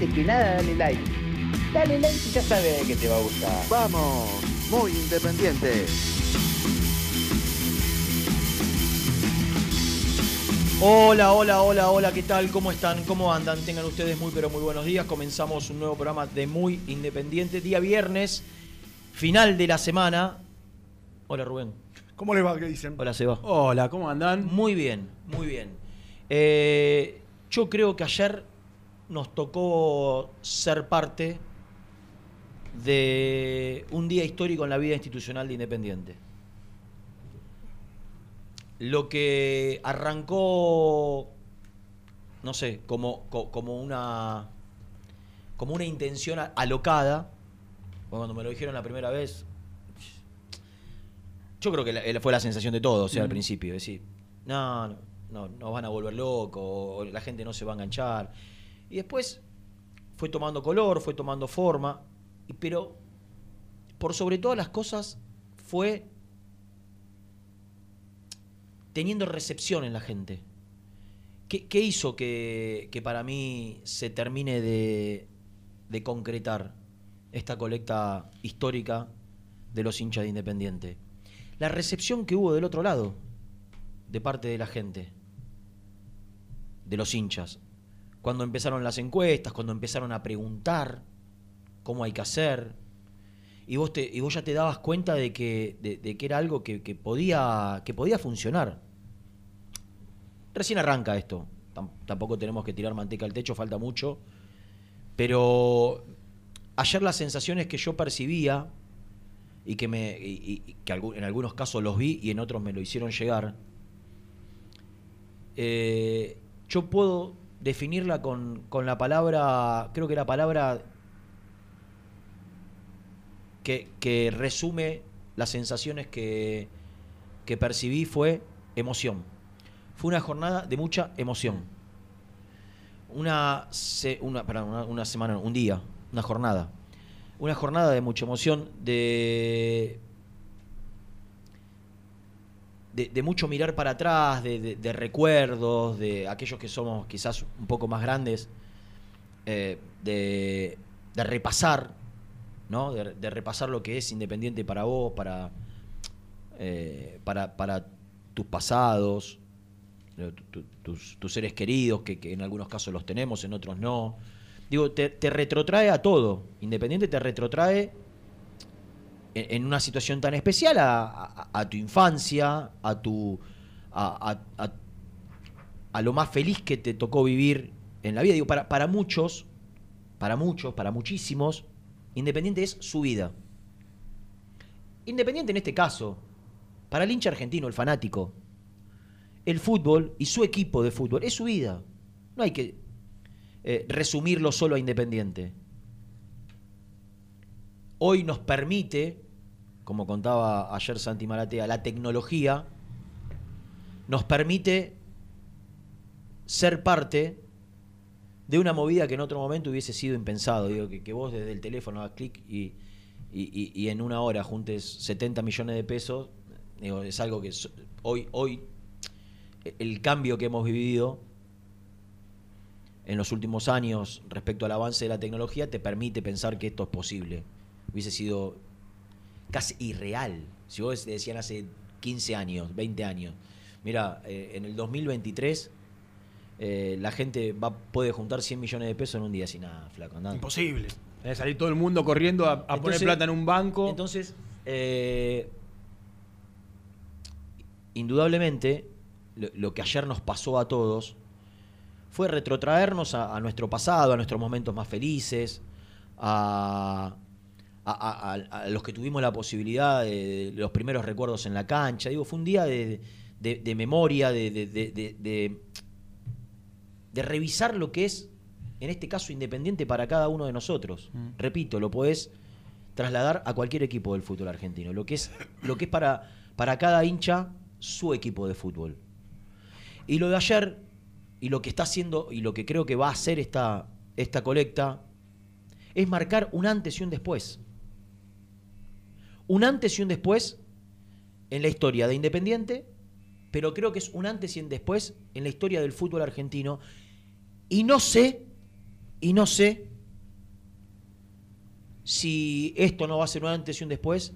Antes que nada dale like. Dale like y ya sabes que te va a gustar. Vamos, muy independiente. Hola, hola, hola, hola, ¿qué tal? ¿Cómo están? ¿Cómo andan? Tengan ustedes muy, pero muy buenos días. Comenzamos un nuevo programa de Muy Independiente, día viernes, final de la semana. Hola, Rubén. ¿Cómo les va? ¿Qué dicen? Hola, Seba. Hola, ¿cómo andan? Muy bien, muy bien. Eh, yo creo que ayer nos tocó ser parte de un día histórico en la vida institucional de Independiente. Lo que arrancó, no sé, como, co- como una como una intención alocada, cuando me lo dijeron la primera vez, yo creo que la- fue la sensación de todos, o sea, al principio, decir, no, no, no, nos van a volver locos, la gente no se va a enganchar. Y después fue tomando color, fue tomando forma, pero por sobre todas las cosas fue teniendo recepción en la gente. ¿Qué, hizo que, que para mí se termine de, de concretar esta colecta histórica de los hinchas de Independiente? La recepción que hubo del otro lado, de parte de la gente, de los hinchas. Cuando empezaron las encuestas, cuando empezaron a preguntar cómo hay que hacer, y vos, te, y vos ya te dabas cuenta de que, de, que era algo que, que podía, que podía funcionar. Recién arranca esto. Tam- Tampoco tenemos que tirar manteca al techo, falta mucho. Pero ayer las sensaciones que yo percibía y que, me, y- y- en algunos casos los vi y en otros me lo hicieron llegar, eh, yo puedo definirla con, con la palabra, creo que la palabra que, resume las sensaciones que, que percibí fue emoción. Fue una jornada de mucha emoción. Una, se- una, perdón, una, una semana, un día, una jornada. Una jornada de mucha emoción, de, de, mucho mirar para atrás, de, recuerdos, de aquellos que somos quizás un poco más grandes, eh, de, repasar, ¿no? De, repasar lo que es independiente para vos, para, eh, para, tus pasados, tu- tu- tus, seres queridos, que, en algunos casos los tenemos, en otros no. Digo, te retrotrae a todo. Independiente te retrotrae en, una situación tan especial a, a- tu infancia, a tu. A lo más feliz que te tocó vivir en la vida. Digo, para, para muchos, para muchos, para muchísimos, Independiente es su vida. Independiente en este caso, para el hincha argentino, el fanático, el fútbol y su equipo de fútbol es su vida. No hay que eh, resumirlo solo a Independiente. Hoy nos permite, como contaba ayer Santi Maratea, la tecnología nos permite ser parte de una movida que en otro momento hubiese sido impensado. Digo, que, vos desde el teléfono hagas clic y, y- en una hora juntes 70 millones de pesos, digo, es algo que hoy, hoy el cambio que hemos vivido en los últimos años respecto al avance de la tecnología te permite pensar que esto es posible. Hubiese sido casi irreal. Si vos decían hace 15 años, 20 años, mira, eh, en el 2023 eh, la gente va, puede juntar 100 millones de pesos en un día sin nada, flaco. andá. Imposible. Debe salir todo el mundo corriendo a, a poner plata en un banco. Entonces, eh, indudablemente, lo, lo que ayer nos pasó a todos fue retrotraernos a, a nuestro pasado, a nuestros momentos más felices, a, a- a- a- a los que tuvimos la posibilidad de, de los primeros recuerdos en la cancha. Digo, fue un día de, de- de memoria, de revisar lo que es, en este caso, independiente para cada uno de nosotros. Mm. Repito, lo podés trasladar a cualquier equipo del fútbol argentino. Lo que es, lo que es para, para cada hincha su equipo de fútbol. Y lo de ayer, y lo que está haciendo, y lo que creo que va a hacer esta, esta colecta, es marcar un antes y un después. Un antes y un después en la historia de Independiente, pero creo que es un antes y un después en la historia del fútbol argentino. Y no sé, y no sé si esto no va a ser un antes y un después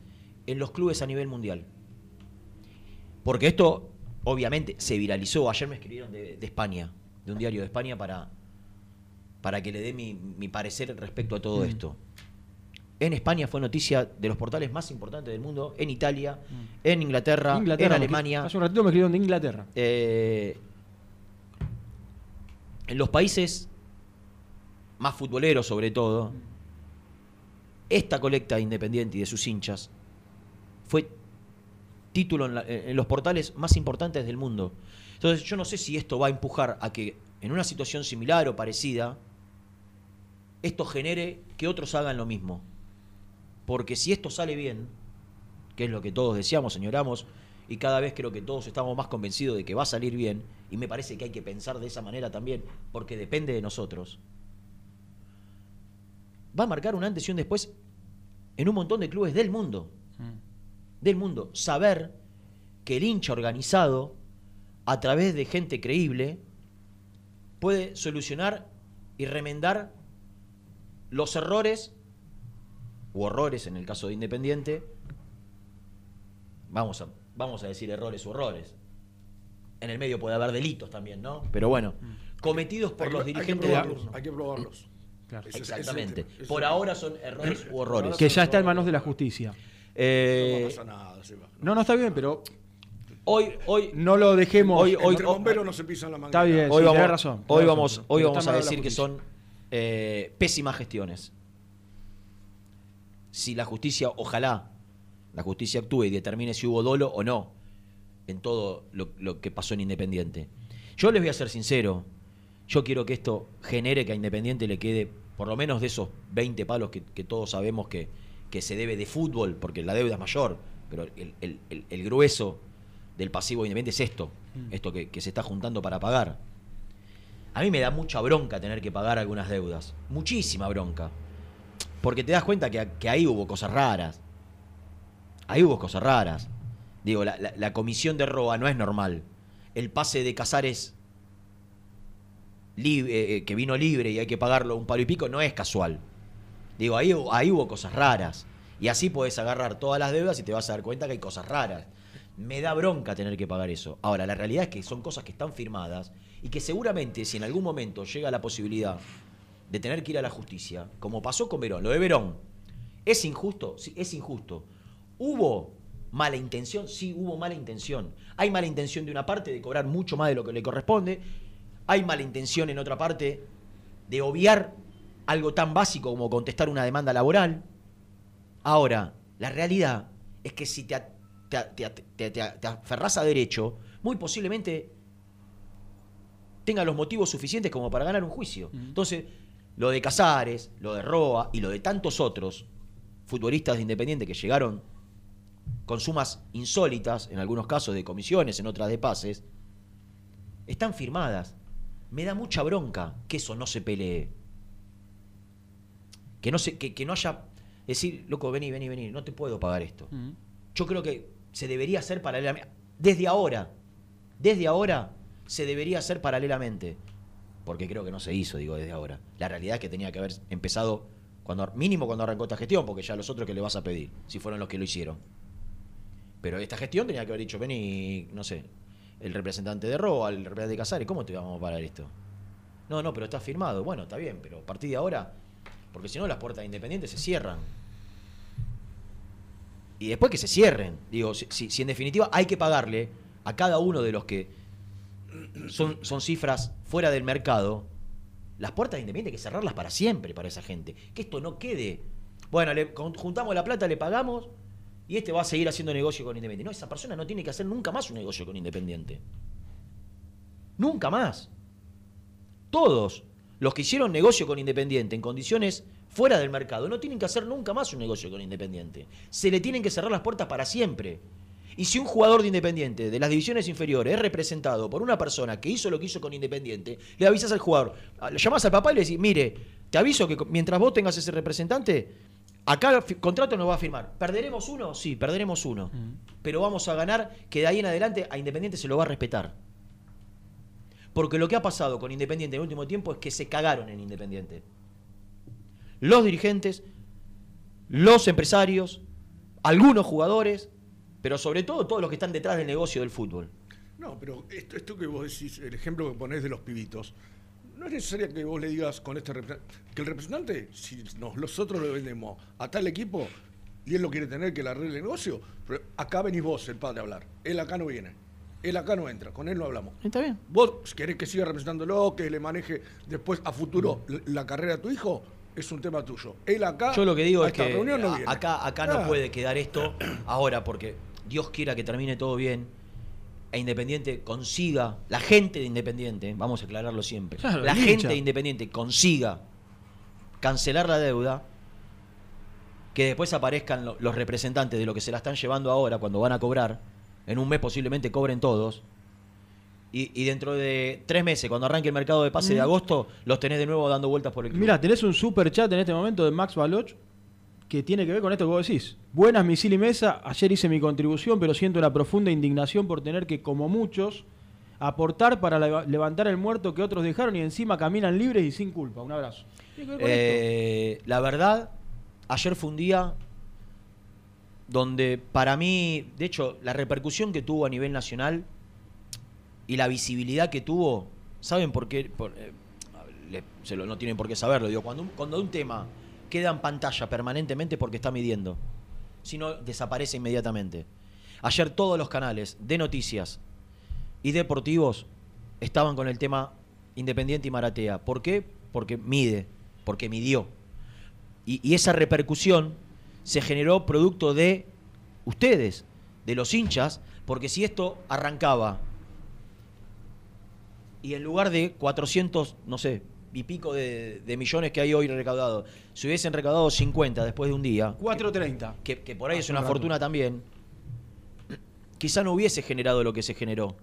en los clubes a nivel mundial. Porque esto, obviamente, se viralizó. Ayer me escribieron de, de España, de un diario de España, para, para que le dé mi, mi parecer respecto a todo Mm. esto. En España fue noticia de los portales más importantes del mundo, en Italia, en Inglaterra, Inglaterra, en Alemania. Hace un ratito me escribieron de Inglaterra. Eh, en los países más futboleros sobre todo, esta colecta de Independiente y de sus hinchas fue título en, la- en los portales más importantes del mundo. Entonces yo no sé si esto va a empujar a que en una situación similar o parecida, esto genere que otros hagan lo mismo. Porque si esto sale bien, que es lo que todos deseamos, señoramos, y cada vez creo que todos estamos más convencidos de que va a salir bien, y me parece que hay que pensar de esa manera también, porque depende de nosotros, va a marcar un antes y un después en un montón de clubes del mundo. Del mundo. Saber que el hincha organizado, a través de gente creíble, puede solucionar y remendar los errores u horrores en el caso de Independiente. Vamos a, vamos a decir errores u horrores. En el medio puede haber delitos también, ¿no? Pero bueno, cometidos por Hay los que- hay que dirigentes de probarlos, turno. Hay que probarlos. Claro. Es- es Exactamente. es Por ahora son errores u horrores. Que ya está en manos de la justicia. Eh, No pasa nada, Seba. No, no está bien, pero hoy, hoy, no lo dejemos. Hoy- hoy- Entre bomberos no se pisan la manguera. Está bien, hoy sí, vamos, razón. hoy vamos, razón. hoy Pero vamos está a decir que son eh, pésimas gestiones. Si la justicia, ojalá, la justicia actúe y determine si hubo dolo o no en todo lo, lo que pasó en Independiente. Yo les voy a ser sincero, yo quiero que esto genere que a Independiente le quede por lo menos de esos 20 palos que, que todos sabemos que, que se debe de fútbol, porque la deuda es mayor, pero el, el- el- el grueso del pasivo de Independiente es esto, esto que, que se está juntando para pagar. A mí me da mucha bronca tener que pagar algunas deudas, muchísima bronca, porque te das cuenta que, que ahí hubo cosas raras, ahí hubo cosas raras. Digo, la, comisión de roba no es normal. El pase de Casares eh, eh, que vino libre y hay que pagarlo un palo y pico no es casual. Digo, ahí, ahí hubo cosas raras. Y así puedes agarrar todas las deudas y te vas a dar cuenta que hay cosas raras. Me da bronca tener que pagar eso. Ahora, la realidad es que son cosas que están firmadas y que seguramente si en algún momento llega la posibilidad de tener que ir a la justicia, como pasó con Verón, lo de Verón, ¿es injusto? Sí, es injusto. ¿Hubo mala intención? Sí, hubo mala intención. Hay mala intención de una parte de cobrar mucho más de lo que le corresponde. Hay mala intención en otra parte de obviar algo tan básico como contestar una demanda laboral. Ahora, la realidad es que si te, te, a- te te- te a- te aferrás a derecho, muy posiblemente tenga los motivos suficientes como para ganar un juicio. Entonces, lo de Casares, lo de Roa y lo de tantos otros, futbolistas de Independiente que llegaron con sumas insólitas, en algunos casos de comisiones, en otras de pases, están firmadas. Me da mucha bronca que eso no se pelee. Que no, se, que, que no haya... Decir, loco, vení, vení, vení, no te puedo pagar esto. Mm. Yo creo que se debería hacer paralelamente. Desde ahora, desde ahora se debería hacer paralelamente. Porque creo que no se hizo, digo, desde ahora. La realidad es que tenía que haber empezado cuando mínimo cuando arrancó esta gestión, porque ya los otros que le vas a pedir, si fueron los que lo hicieron. Pero esta gestión tenía que haber dicho, vení, no sé, el representante de Roa, el representante de Casares, ¿cómo te vamos a parar esto? No, no, pero está firmado. Bueno, está bien, pero a partir de ahora, porque si no las puertas de Independiente se cierran. Y después que se cierren. Digo, si en definitiva hay que pagarle a cada uno de los que son, son cifras fuera del mercado, las puertas de Independiente hay que cerrarlas para siempre para esa gente. Que esto no quede. Bueno, le juntamos la plata, le pagamos y este va a seguir haciendo negocio con Independiente. No, esa persona no tiene que hacer nunca más un negocio con Independiente. Nunca más. Todos los que hicieron negocio con Independiente en condiciones fuera del mercado no tienen que hacer nunca más un negocio con Independiente. Se le tienen que cerrar las puertas para siempre. Y si un jugador de Independiente de las divisiones inferiores es representado por una persona que hizo lo que hizo con Independiente, le avisas al jugador, le llamás al papá y le decís, mire, te aviso que mientras vos tengas ese representante, acá el contrato nos va a firmar. ¿Perderemos uno? Sí, perderemos uno. Pero vamos a ganar que de ahí en adelante a Independiente se lo va a respetar. Porque lo que ha pasado con Independiente en el último tiempo es que se cagaron en Independiente. Los dirigentes, los empresarios, algunos jugadores, pero sobre todo todos los que están detrás del negocio del fútbol. No, pero esto, esto que vos decís, el ejemplo que ponés de los pibitos, no es necesario que vos le digas con este representante, que el representante, si nos, nosotros lo vendemos a tal equipo y él lo quiere tener que le arregle el negocio, pero acá venís vos, el padre, a hablar. Él acá no viene. Él acá no entra, con él no hablamos. Está bien. Vos querés que siga representándolo, que le maneje después a futuro la, la carrera a tu hijo, es un tema tuyo. Él acá, Yo lo que digo a es esta que reunión no a- viene. acá, acá no Ah. puede quedar esto ahora porque Dios quiera que termine todo bien e Independiente consiga, la gente de Independiente, vamos a aclararlo siempre, Claro, la gente de Independiente consiga cancelar la deuda, que después aparezcan lo- los representantes de lo que se la están llevando ahora cuando van a cobrar, en un mes posiblemente cobren todos, y, y dentro de tres meses, cuando arranque el mercado de pase de Mm. agosto, los tenés de nuevo dando vueltas por el club. Mira, tenés un super chat en este momento de Max Baloch que tiene que ver con esto que vos decís. Buenas, misil y mesa. Ayer hice mi contribución, pero siento una profunda indignación por tener que, como muchos, aportar para leva- levantar el muerto que otros dejaron y encima caminan libres y sin culpa. Un abrazo. Eh, la verdad, ayer fue un día donde para mí, de hecho, la repercusión que tuvo a nivel nacional y la visibilidad que tuvo, ¿saben por qué? Eh, se lo- no tienen por qué saberlo. Digo, cuando un, cuando un tema queda en pantalla permanentemente porque está midiendo, si no desaparece inmediatamente. Ayer todos los canales de noticias y deportivos estaban con el tema Independiente y Maratea. ¿Por qué? Porque mide, porque midió. Y, y esa repercusión se generó producto de ustedes, de los hinchas, porque si esto arrancaba y en lugar de 400, no sé, y pico de, de millones que hay hoy recaudados, si hubiesen recaudado 50 después de un día, 4.30. que, que por ahí es Hace una rato. fortuna también, quizá no hubiese generado lo que se generó.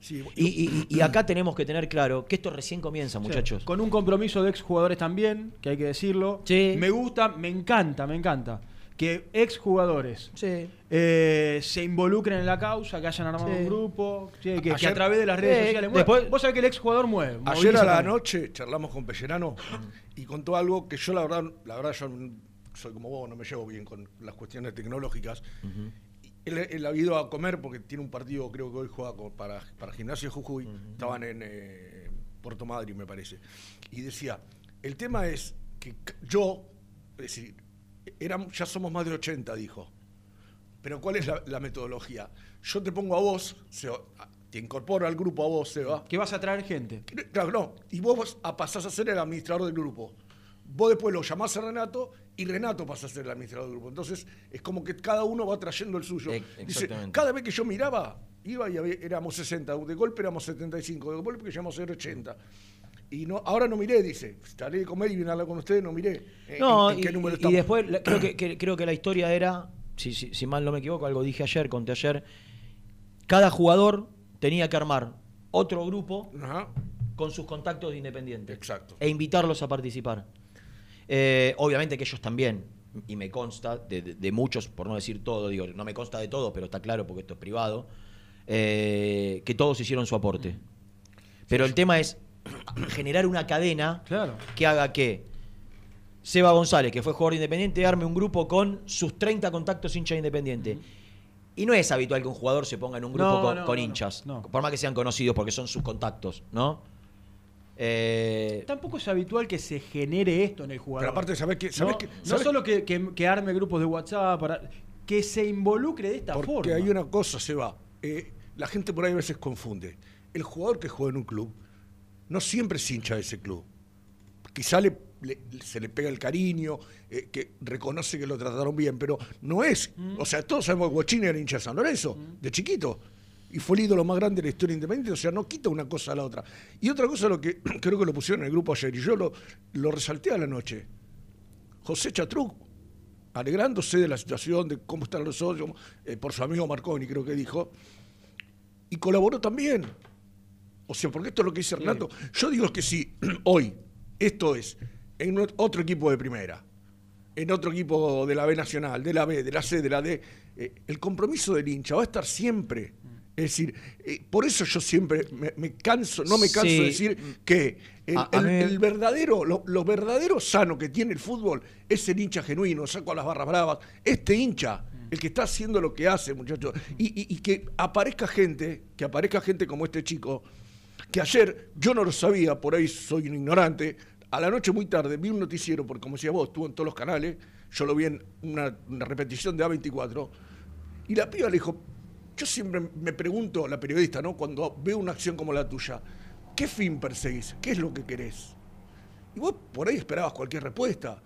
Sí, Y, y- y acá tenemos que tener claro que esto recién comienza, muchachos. Sí, Con un compromiso de exjugadores también, que hay que decirlo. Sí. Me gusta, me encanta, me encanta. Que exjugadores Sí. eh, se involucren en la causa, que hayan armado Sí. un grupo, sí, que, que Ayer- a través de las redes Sí, sociales muevan. después- Vos sabés que el exjugador mueve. Ayer a la también. noche charlamos con Pellerano y contó algo que yo la verdad, la verdad yo soy como vos, no me llevo bien con las cuestiones tecnológicas. Él, él ha ido a comer porque tiene un partido, creo que hoy juega con- para, para Gimnasia de Jujuy. Estaban en eh, Puerto Madryn, me parece. Y decía, el tema es que yo, es decir, éramos- ya somos más de 80, dijo. Pero ¿cuál es la, la metodología? Yo te pongo a vos, te incorporo al grupo a vos, Seba. Que vas a traer gente. Claro, no. Y vos pasás a ser el administrador del grupo. Vos después lo llamás a Renato y Renato pasa a ser el administrador del grupo. Entonces es como que cada uno va trayendo el suyo. Ex- Dice, cada vez que yo miraba, iba y había- éramos 60. De golpe éramos 75. De golpe que llegamos a ser 80. Y no, ahora no miré, dice. Estaré de comer y vine a hablar con ustedes, no miré. Eh, No, ¿en- en y, qué número y- después la- creo que, que- creo que la historia era, si, si- si mal no me equivoco, algo dije ayer, conté ayer, cada jugador tenía que armar otro grupo Ajá, con sus contactos de Independiente exacto. e invitarlos a participar. Eh, obviamente que ellos también, y me consta de, de- de muchos, por no decir todo, digo, no me consta de todo, pero está claro porque esto es privado, eh, que todos hicieron su aporte. Pero el tema es generar una cadena Claro. que haga que Seba González, que fue jugador de Independiente, arme un grupo con sus 30 contactos hincha de Independiente. Y no es habitual que un jugador se ponga en un grupo No, con, no, con no, hinchas, no. por más que sean conocidos porque son sus contactos, ¿no? Eh, Tampoco es habitual que se genere esto en el jugador. Pero aparte, ¿sabés qué? ¿Sabés no, qué? no ¿Sabés solo que, que- que arme grupos de WhatsApp, para, que se involucre de esta Porque forma. hay una cosa, se va. la gente por ahí a veces confunde. El jugador que juega en un club no siempre es hincha de ese club. Quizá le, le- se le pega el cariño, eh, que reconoce que lo trataron bien, pero no es. O sea, todos sabemos que Guachini era hincha de San Lorenzo, de chiquito. Y fue el ídolo más grande de la historia independiente, o sea, no quita una cosa a la otra. Y otra cosa, lo que creo que lo pusieron en el grupo ayer, y yo lo, lo resalté a la noche. José Chatruc, alegrándose de la situación, de cómo están los socios, eh, por su amigo Marconi, creo que dijo, y colaboró también. O sea, porque esto es lo que dice Renato. Yo digo que si hoy esto es en ot- otro equipo de primera, en otro equipo de la B Nacional, de la B, de la C, de la D, eh, el compromiso del hincha va a estar siempre. Es decir, eh, por eso yo siempre me, me canso, no me canso Sí. de decir que el, A- a el- mí- el verdadero, lo, lo verdadero sano que tiene el fútbol es el hincha genuino, saco a las barras bravas, este hincha, el que está haciendo lo que hace, muchachos, y, y- y que aparezca gente, que aparezca gente como este chico, que ayer yo no lo sabía, por ahí soy un ignorante, a la noche muy tarde vi un noticiero, porque como decía vos, estuvo en todos los canales, yo lo vi en una, una repetición de A24, y la piba le dijo, yo siempre me pregunto, la periodista, ¿no? Cuando veo una acción como la tuya, ¿qué fin perseguís? ¿Qué es lo que querés? Y vos por ahí esperabas cualquier respuesta.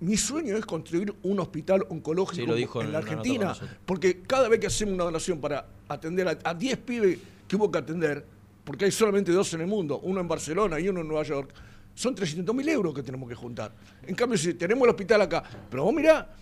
Mi sueño es construir un hospital oncológico Sí, lo dijo en en la Argentina, porque cada vez que hacemos una donación para atender a, a 10 pibes que hubo que atender, porque hay solamente dos en el mundo, uno en Barcelona y uno en Nueva York, son 300 mil euros que tenemos que juntar. En cambio, si tenemos el hospital acá, pero vos mirá,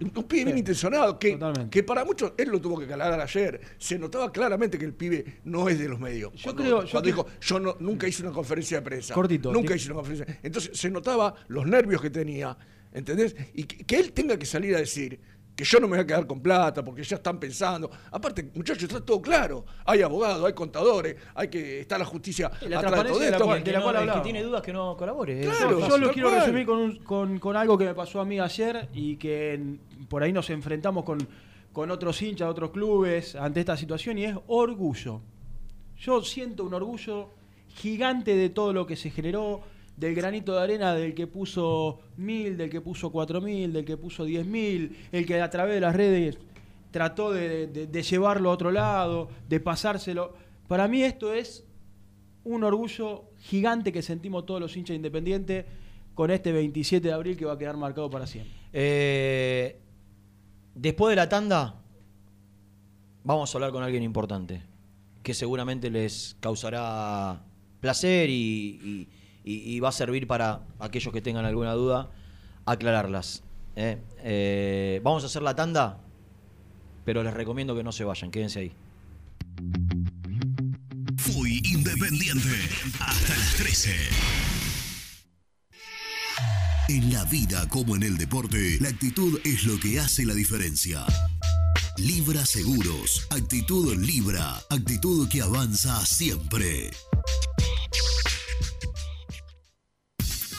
un, un pibe bien intencionado, que, Totalmente. que para muchos, él lo tuvo que calar ayer, se notaba claramente que el pibe no es de los medios. Yo Cuando- creo- cuando dijo, yo no- nunca hice una conferencia de prensa. Cortito, Nunca hice una conferencia. Entonces se notaba los nervios que tenía, ¿entendés? Y que, que él tenga que salir a decir que yo no me voy a quedar con plata porque ya están pensando. Aparte, muchachos, está todo claro. Hay abogados, hay contadores, hay que está la justicia la atrás de todo de la esto. cual- que, no- el tiene dudas que no colabore. Claro. Yo lo quiero cual. resumir con, un- con- con algo que me pasó a mí ayer y que en- por ahí nos enfrentamos con, con otros hinchas, otros clubes ante esta situación y es orgullo. Yo siento un orgullo gigante de todo lo que se generó, del granito de arena del que puso mil, del que puso cuatro mil, del que puso diez mil, el que a través de las redes trató de, llevarlo a otro lado, de pasárselo. Para mí esto es un orgullo gigante que sentimos todos los hinchas independientes con este 27 de abril que va a quedar marcado para siempre. Eh, después de la tanda, vamos a hablar con alguien importante, que seguramente les causará placer y- y- va a servir para aquellos que tengan alguna duda aclararlas. ¿eh? Eh, vamos a hacer la tanda, pero les recomiendo que no se vayan, quédense ahí. Fui independiente hasta las 13. En la vida como en el deporte, la actitud es lo que hace la diferencia. Libra Seguros, actitud Libra, actitud que avanza siempre.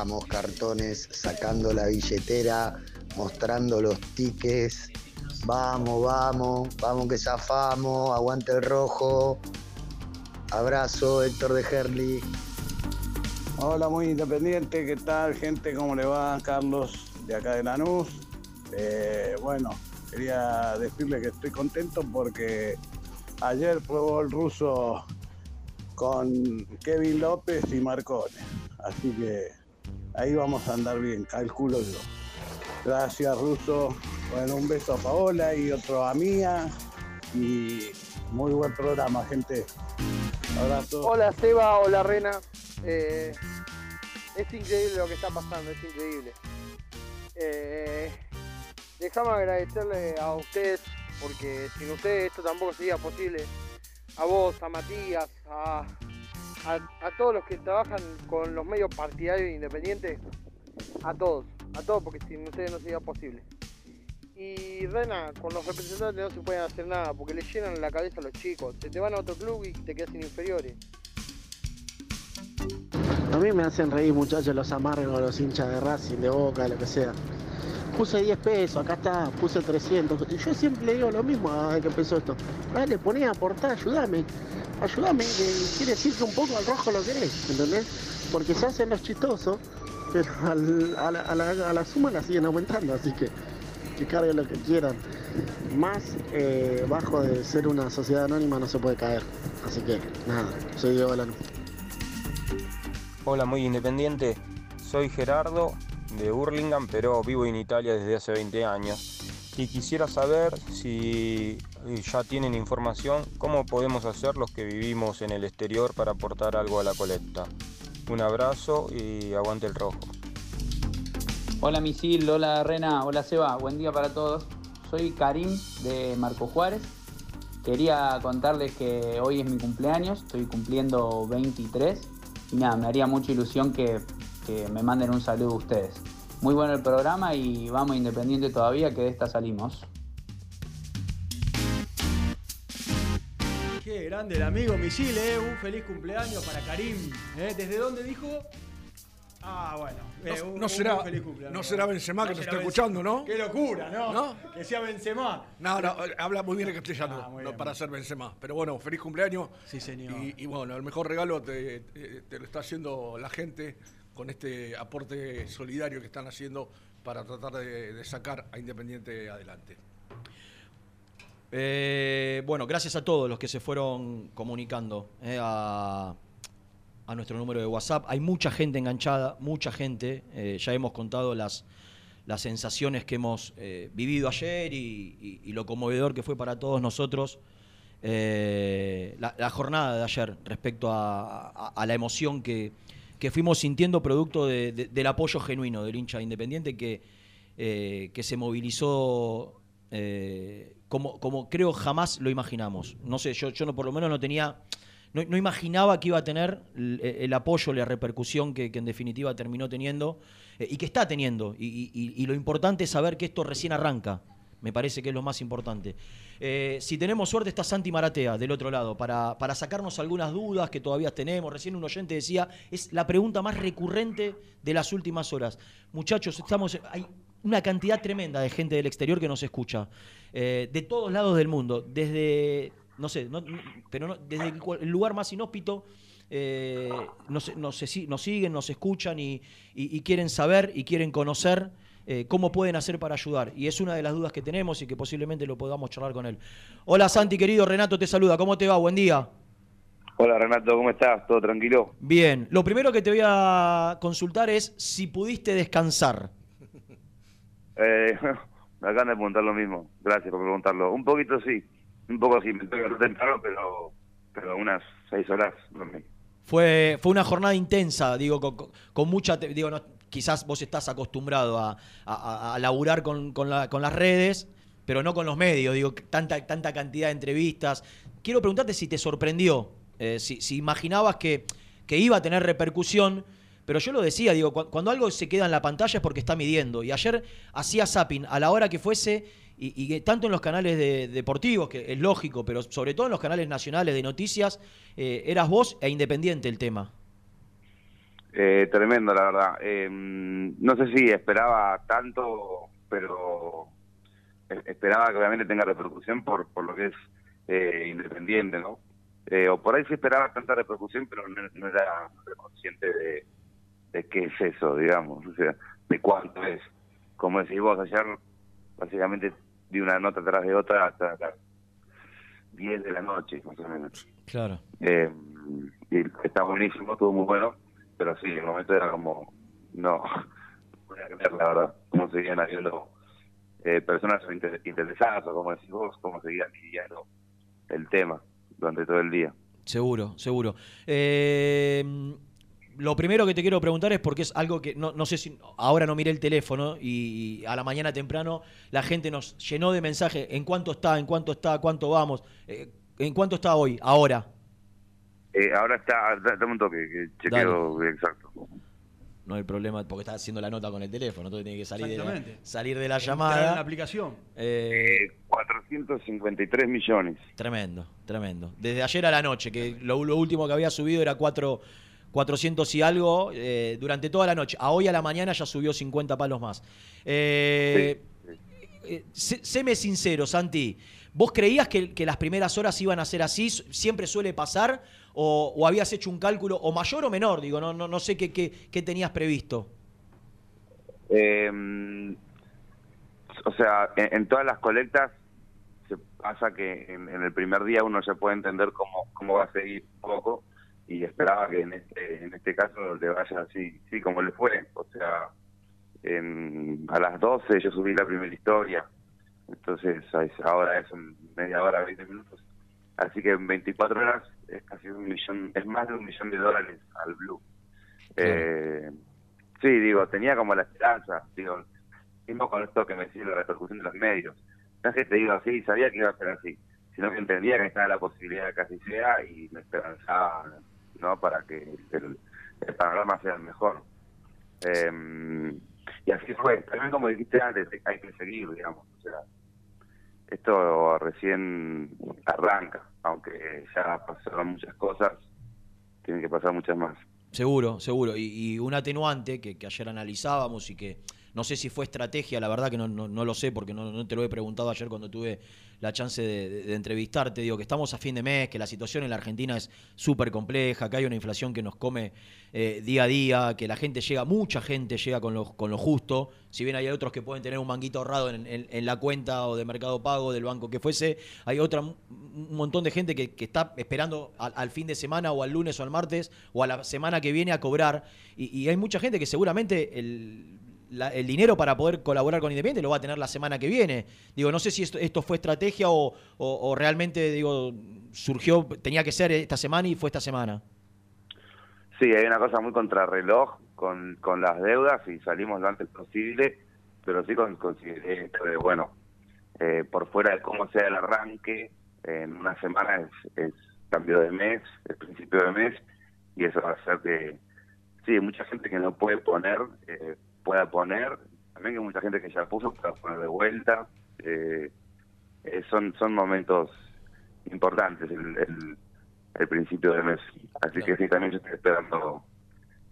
Vamos, cartones, sacando la billetera, mostrando los tickets. Vamos, vamos, vamos que zafamos, aguante el rojo. Abrazo, Héctor de Herli. Hola, muy independiente, ¿qué tal, gente? ¿Cómo le va? Carlos, de acá de Lanús. Eh, bueno, quería decirle que estoy contento porque ayer probó el ruso con Kevin López y Marcone. Así que ahí vamos a andar bien, calculo yo. Gracias, Ruso. Bueno, un beso a Paola y otro a Mía. Y muy buen programa, gente. Abrazo. Hola Seba, hola Rena. Eh, es increíble lo que está pasando, es increíble. Eh, Déjame agradecerle a ustedes, porque sin ustedes esto tampoco sería posible. A vos, a Matías, a, a, todos los que trabajan con los medios partidarios e independientes. A todos, a todos, porque sin ustedes no sería posible. Y Rena, con los representantes no se puede hacer nada, porque le llenan la cabeza a los chicos. Se te van a otro club y te quedas sin inferiores. A mí me hacen reír muchachos los amargos, los hinchas de Racing, de Boca, lo que sea. Puse 10 pesos, acá está, puse 300. Y yo siempre le digo lo mismo a que empezó esto. Dale, poné a aportar, ayúdame. Ayúdame, que quiere decir que un poco al rojo lo querés, ¿entendés? Porque se hacen los chistosos, pero a la suma la siguen aumentando, así que que carguen lo que quieran. Más eh, bajo de ser una sociedad anónima no se puede caer. Así que nada, soy Diego Balano. Hola, muy independiente. Soy Gerardo de Hurlingham, pero vivo en Italia desde hace 20 años. Y quisiera saber si eh, ya tienen información cómo podemos hacer los que vivimos en el exterior para aportar algo a la colecta. Un abrazo y aguante el rojo. Hola Misil, hola Rena, hola Seba, buen día para todos. Soy Karim de Marco Juárez. Quería contarles que hoy es mi cumpleaños, estoy cumpliendo 23 y nada, me haría mucha ilusión que, que me manden un saludo a ustedes. Muy bueno el programa y vamos Independiente todavía, que de esta salimos. Qué grande el amigo Misil, ¿eh? Un feliz cumpleaños para Karim. ¿eh? ¿Desde dónde dijo? Ah, bueno. eh, No- un- no un será- feliz cumpleaños. no será Benzema que nos será está Benzema. escuchando, ¿no? Qué locura, ¿no? ¿No? Que sea Benzema. No, no, habla muy bien el castellano, Ah, muy no bien. para ser Benzema. Pero bueno, feliz cumpleaños. Sí, señor. Y, y bueno, el mejor regalo te, te- te lo está haciendo la gente con este aporte solidario que están haciendo para tratar de, sacar a Independiente adelante. Eh, bueno, gracias a todos los que se fueron comunicando eh, a, a nuestro número de WhatsApp. Hay mucha gente enganchada, mucha gente. Eh, ya hemos contado las, las sensaciones que hemos vivido ayer y, lo conmovedor que fue para todos nosotros la, jornada de ayer respecto a la emoción que, que fuimos sintiendo producto de- de- del apoyo genuino del hincha independiente que, eh, que se movilizó eh, como, como creo jamás lo imaginamos. No sé, yo, yo no, por lo menos no tenía, no, no imaginaba que iba a tener el, apoyo, la repercusión que, en definitiva terminó teniendo eh, y que está teniendo. Y- y lo importante es saber que esto recién arranca. Me parece que es lo más importante. Eh, si tenemos suerte está Santi Maratea del otro lado para, para sacarnos algunas dudas que todavía tenemos. Recién un oyente decía, es la pregunta más recurrente de las últimas horas. Muchachos, estamos, hay una cantidad tremenda de gente del exterior que nos escucha, eh, de todos lados del mundo, desde, no sé, pero no- desde el lugar más inhóspito. eh, nos, nos- nos siguen, nos escuchan y quieren saber y quieren conocer eh, cómo pueden hacer para ayudar. Y es una de las dudas que tenemos y que posiblemente lo podamos charlar con él. Hola Santi, querido, Renato te saluda. ¿Cómo te va? Buen día. Hola Renato, ¿cómo estás? ¿Todo tranquilo? Bien, lo primero que te voy a consultar es si pudiste descansar. Eh, me acaban de preguntar lo mismo. Gracias por preguntarlo. Un poquito sí, un poco sí. Me levantar temprano, pero, pero unas seis horas dormí. Fue, fue una jornada intensa, digo, con, mucha... Digo, no, quizás vos estás acostumbrado a, a- laburar con, con la- con las redes, pero no con los medios, digo, tanta, tanta cantidad de entrevistas. Quiero preguntarte si te sorprendió, eh, si, imaginabas que, que iba a tener repercusión, pero yo lo decía, digo, cu- cuando algo se queda en la pantalla es porque está midiendo. Y ayer hacía zapping a la hora que fuese, y, y tanto en los canales de- deportivos, que es lógico, pero sobre todo en los canales nacionales de noticias, eh, eras vos e Independiente el tema. Eh, tremendo, la verdad. Eh, no sé si esperaba tanto, pero eh, esperaba que obviamente tenga repercusión por, por lo que es eh, independiente, ¿no? Eh, o por ahí sí esperaba tanta repercusión, pero no, no era consciente de, de qué es eso, digamos, o sea, de cuánto es. Como decís vos, ayer básicamente di una nota tras de otra hasta las 10 de la noche, más o menos. Claro. Eh, y está buenísimo, estuvo muy bueno, pero sí, el momento era como, no, no podía creer la verdad, cómo seguían habiendo eh, personas inter- interesadas, o como decís vos, cómo seguían midiendo el tema durante todo el día. Seguro, seguro. Eh, lo primero que te quiero preguntar es porque es algo que no, no sé si ahora no miré el teléfono y, a la mañana temprano la gente nos llenó de mensajes en cuánto está, en cuánto está, cuánto vamos, eh, en cuánto está hoy, ahora. Eh, ahora está, da- dame un toque, que chequeo exacto. No hay problema porque está haciendo la nota con el teléfono, entonces tiene que salir de la, salir de la llamada. en la aplicación. Eh, 453 millones. Tremendo, tremendo. Desde ayer a la noche, que lo, lo último que había subido era 4, 400 y algo eh, durante toda la noche. A hoy a la mañana ya subió 50 palos más. Eh, eh, sé- séme sincero, Santi. ¿Vos creías que, que las primeras horas iban a ser así? ¿Siempre suele pasar? ¿O, habías hecho un cálculo, o mayor o menor? Digo, no, no, no sé qué, qué, tenías previsto. Eh, o sea, en, todas las colectas se pasa que en, el primer día uno ya puede entender cómo, cómo va a seguir un poco y esperaba que en este, en este caso le vaya así, sí, como le fue. O sea, en- a las 12 yo subí la primera historia, entonces ahora es media hora, 20 minutos. Así que en 24 horas es casi un millón, es más de un millón de dólares al Blue. Eh, sí, digo, tenía como la esperanza, digo, mismo con esto que me decía la repercusión de los medios. No es que te digo así, sabía que iba a ser así, sino que entendía que estaba la posibilidad de que así sea y me esperanzaba, ¿no? Para que el, el panorama sea el mejor. Eh, y así fue. También como dijiste antes, hay que seguir, digamos. O sea, esto recién arranca, aunque ya pasaron muchas cosas, tienen que pasar muchas más. Seguro, seguro. Y, y un atenuante que, que ayer analizábamos y que no sé si fue estrategia, la verdad que no, no, lo sé porque no, te lo he preguntado ayer cuando tuve la chance de, entrevistarte. Digo que estamos a fin de mes, que la situación en la Argentina es súper compleja, que hay una inflación que nos come eh, día a día, que la gente llega, mucha gente llega con lo, con justo. Si bien hay otros que pueden tener un manguito ahorrado en, en- la cuenta o de Mercado Pago, del banco que fuese, hay otra un montón de gente que, que está esperando al, fin de semana o al lunes o al martes o a la semana que viene a cobrar. Y, hay mucha gente que seguramente la- el dinero para poder colaborar con Independiente lo va a tener la semana que viene. Digo, no sé si esto, fue estrategia o, o- realmente digo surgió, tenía que ser esta semana y fue esta semana. Sí, hay una cosa muy contrarreloj con, con las deudas y salimos lo antes posible, pero sí con, de, bueno, eh, por fuera de cómo sea el arranque, en una semana es, es cambio de mes, es principio de mes, y eso va a hacer que, sí, mucha gente que no puede poner, eh, pueda poner, también que mucha gente que ya puso pueda poner de vuelta, eh, eh, son, son momentos importantes el, el, el principio de mes. Así que sí, también yo estoy esperando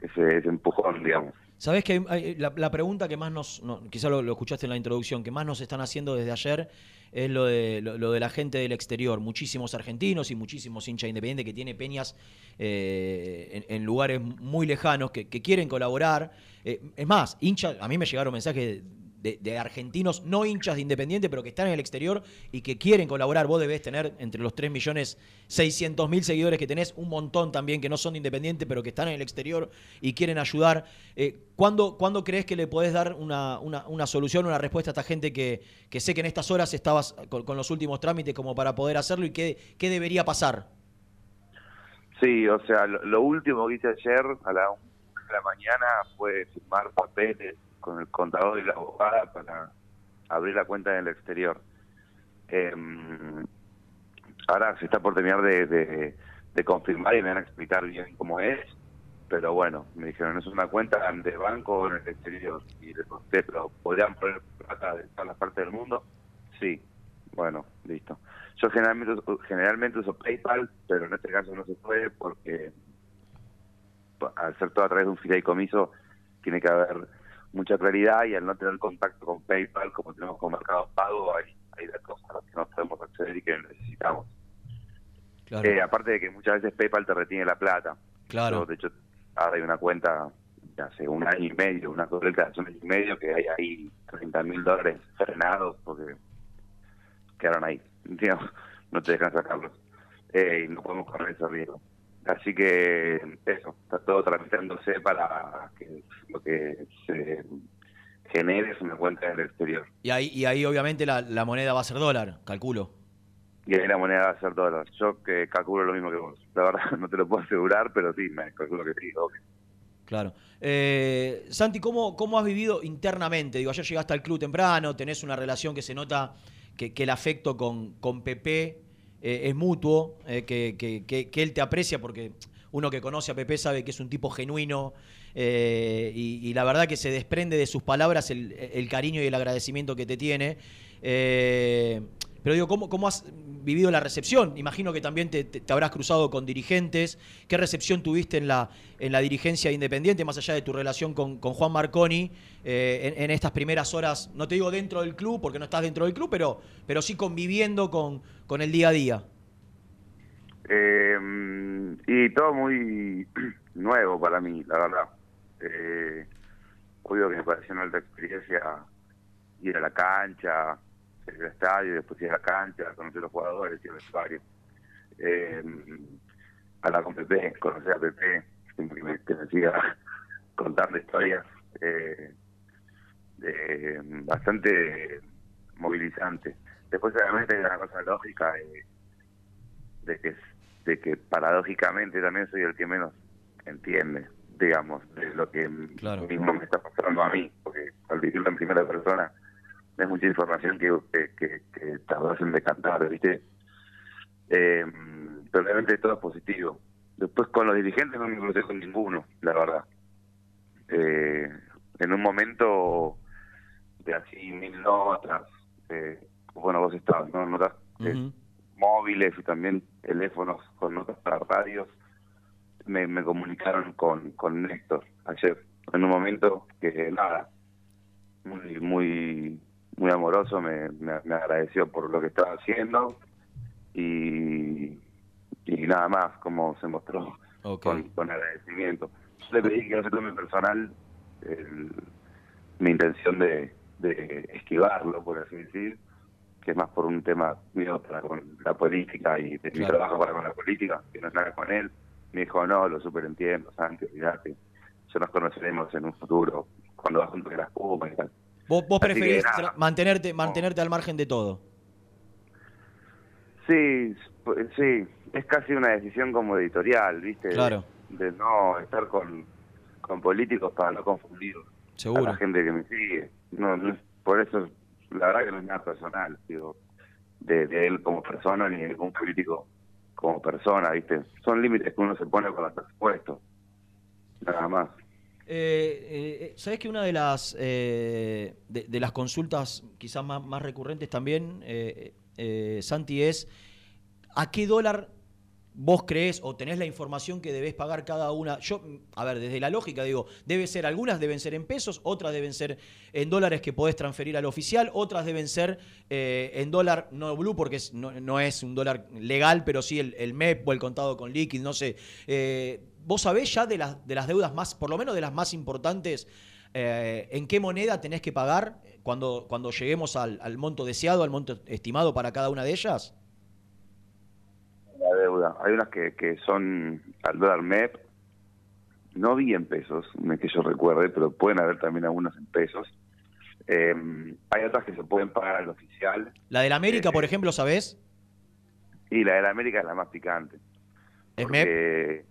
ese, ese empujón, digamos. Sabés que hay- la, la pregunta que más nos, no, quizá lo, escuchaste en la introducción, que más nos están haciendo desde ayer es lo de, lo, de la gente del exterior. Muchísimos argentinos y muchísimos hinchas independientes que tiene peñas eh, en, lugares muy lejanos que, que quieren colaborar. Eh, es más, hinchas, a mí me llegaron mensajes de, de argentinos, no hinchas de Independiente, pero que están en el exterior y que quieren colaborar. Vos debés tener entre los 3 millones 600 mil seguidores que tenés, un montón también que no son de Independiente, pero que están en el exterior y quieren ayudar. Eh, ¿cuándo, cuándo crees que le podés dar una, una- solución, una respuesta a esta gente que, que sé que en estas horas estabas con, los últimos trámites como para poder hacerlo y qué, qué debería pasar? Sí, o sea, lo, último que hice ayer a la de la mañana fue firmar papeles con el contador y la abogada para abrir la cuenta en el exterior. Em, ahora se está por terminar de, de- confirmar y me van a explicar bien cómo es, pero bueno, me dijeron, es una cuenta de banco en el exterior. Y les pregunté, pero ¿podrían poner plata de todas las partes del mundo? Sí, bueno, listo. Yo generalmente, generalmente uso PayPal, pero en este caso no se puede porque al ser todo a través de un fideicomiso tiene que haber mucha claridad y al no tener contacto con PayPal, como tenemos con Mercado Pago, hay, hay datos a los que no podemos acceder y que necesitamos. Claro. Eh, aparte de que muchas veces PayPal te retiene la plata. Claro. Yo, de hecho, ahora hay una cuenta hace un año y medio, una colecta de hace un año y medio, que hay ahí 30 mil dólares frenados porque quedaron ahí. Digamos, no te dejan sacarlos. Eh, y no podemos correr ese riesgo. Así que eso, está todo tramitándose para que lo que se genere es una cuenta en el exterior. Y ahí, y ahí obviamente la, la moneda va a ser dólar, calculo. Y ahí la moneda va a ser dólar. Yo que calculo lo mismo que vos. La verdad no te lo puedo asegurar, pero sí, me calculo que sí, obvio. Claro. Eh, Santi, ¿cómo, ¿cómo has vivido internamente? Digo, ayer llegaste al club temprano, tenés una relación que se nota que, que el afecto con, con Pepe eh, es mutuo, eh, que, que- que- él te aprecia porque uno que conoce a Pepe sabe que es un tipo genuino eh, y, la verdad que se desprende de sus palabras el, cariño y el agradecimiento que te tiene. Pero digo, ¿cómo, ¿cómo has vivido la recepción? Imagino que también te, te- habrás cruzado con dirigentes. ¿Qué recepción tuviste en la, en la dirigencia independiente, más allá de tu relación con, con Juan Marconi, en, en estas primeras horas, no te digo dentro del club, porque no estás dentro del club, pero, pero sí conviviendo con, con el día a día? Eh, y todo muy nuevo para mí, la verdad. Eh, obvio que me pareció una alta experiencia ir a la cancha, ir al estadio, después ir a la cancha, conocer a los jugadores, ir al vestuario. Eh, hablar con Pepe, conocer a Pepe, que me, que me siga contando historias. Eh, eh, bastante movilizante. Después obviamente hay una cosa lógica de, de que de que paradójicamente también soy el que menos entiende, digamos, de lo que mismo me está pasando a mí, porque al vivirlo en primera persona es mucha información que, que, que, que tardas en decantar, ¿viste? Eh, pero obviamente todo es positivo. Después con los dirigentes no me crucé con ninguno, la verdad. Eh, en un momento de así mil notas, eh, bueno, vos estabas, ¿no? Notas eh, móviles y también teléfonos con notas para radios, me, me comunicaron con, con Néstor ayer, en un momento que nada, muy muy muy amoroso, me, me, me agradeció por lo que estaba haciendo y, y nada más, como se mostró con, con agradecimiento. Yo le pedí que no se tome personal el- mi intención de, de esquivarlo, por así decir, que es más por un tema mío para con la política y de mi Claro. trabajo para con la política, que no es nada con él. Me dijo, no, lo super entiendo, Santi, olvidate. Ya nos conoceremos en un futuro, cuando vas junto a las pumas y tal. ¿Vos, vos Así que preferís nada. mantenerte, mantenerte al margen de todo? Sí, pues, sí, es casi una decisión como editorial, ¿viste? Claro. De, no estar con, con políticos para no confundir Seguro. a la gente que me sigue. No, no por eso, la verdad que no es nada personal, digo, de, él como persona ni de un político como persona, ¿viste? Son límites que uno se pone cuando está expuesto, nada más. Eh, eh, ¿Sabes que una de las, eh, de, de las consultas quizás más, más recurrentes también, eh, eh, Santi, es a qué dólar vos crees o tenés la información que debés pagar cada una? Yo, a ver, desde la lógica digo, debe ser, algunas deben ser en pesos, otras deben ser en dólares que podés transferir al oficial, otras deben ser eh, en dólar no blue porque no, no es un dólar legal, pero sí el, el MEP o el contado con líquido, no sé. Eh, ¿Vos sabés ya de las, de las deudas más, por lo menos de las más importantes, eh, en qué moneda tenés que pagar cuando, cuando lleguemos al monto deseado, al monto estimado para cada una de ellas? Deuda. Hay unas que, que son al dólar MEP. No vi en pesos, no es que yo recuerde, pero pueden haber también algunas en pesos. Eh, hay otras que se pueden pagar al oficial La del América, por ejemplo, ¿sabés? y la de la América es la más picante. ¿Es Porque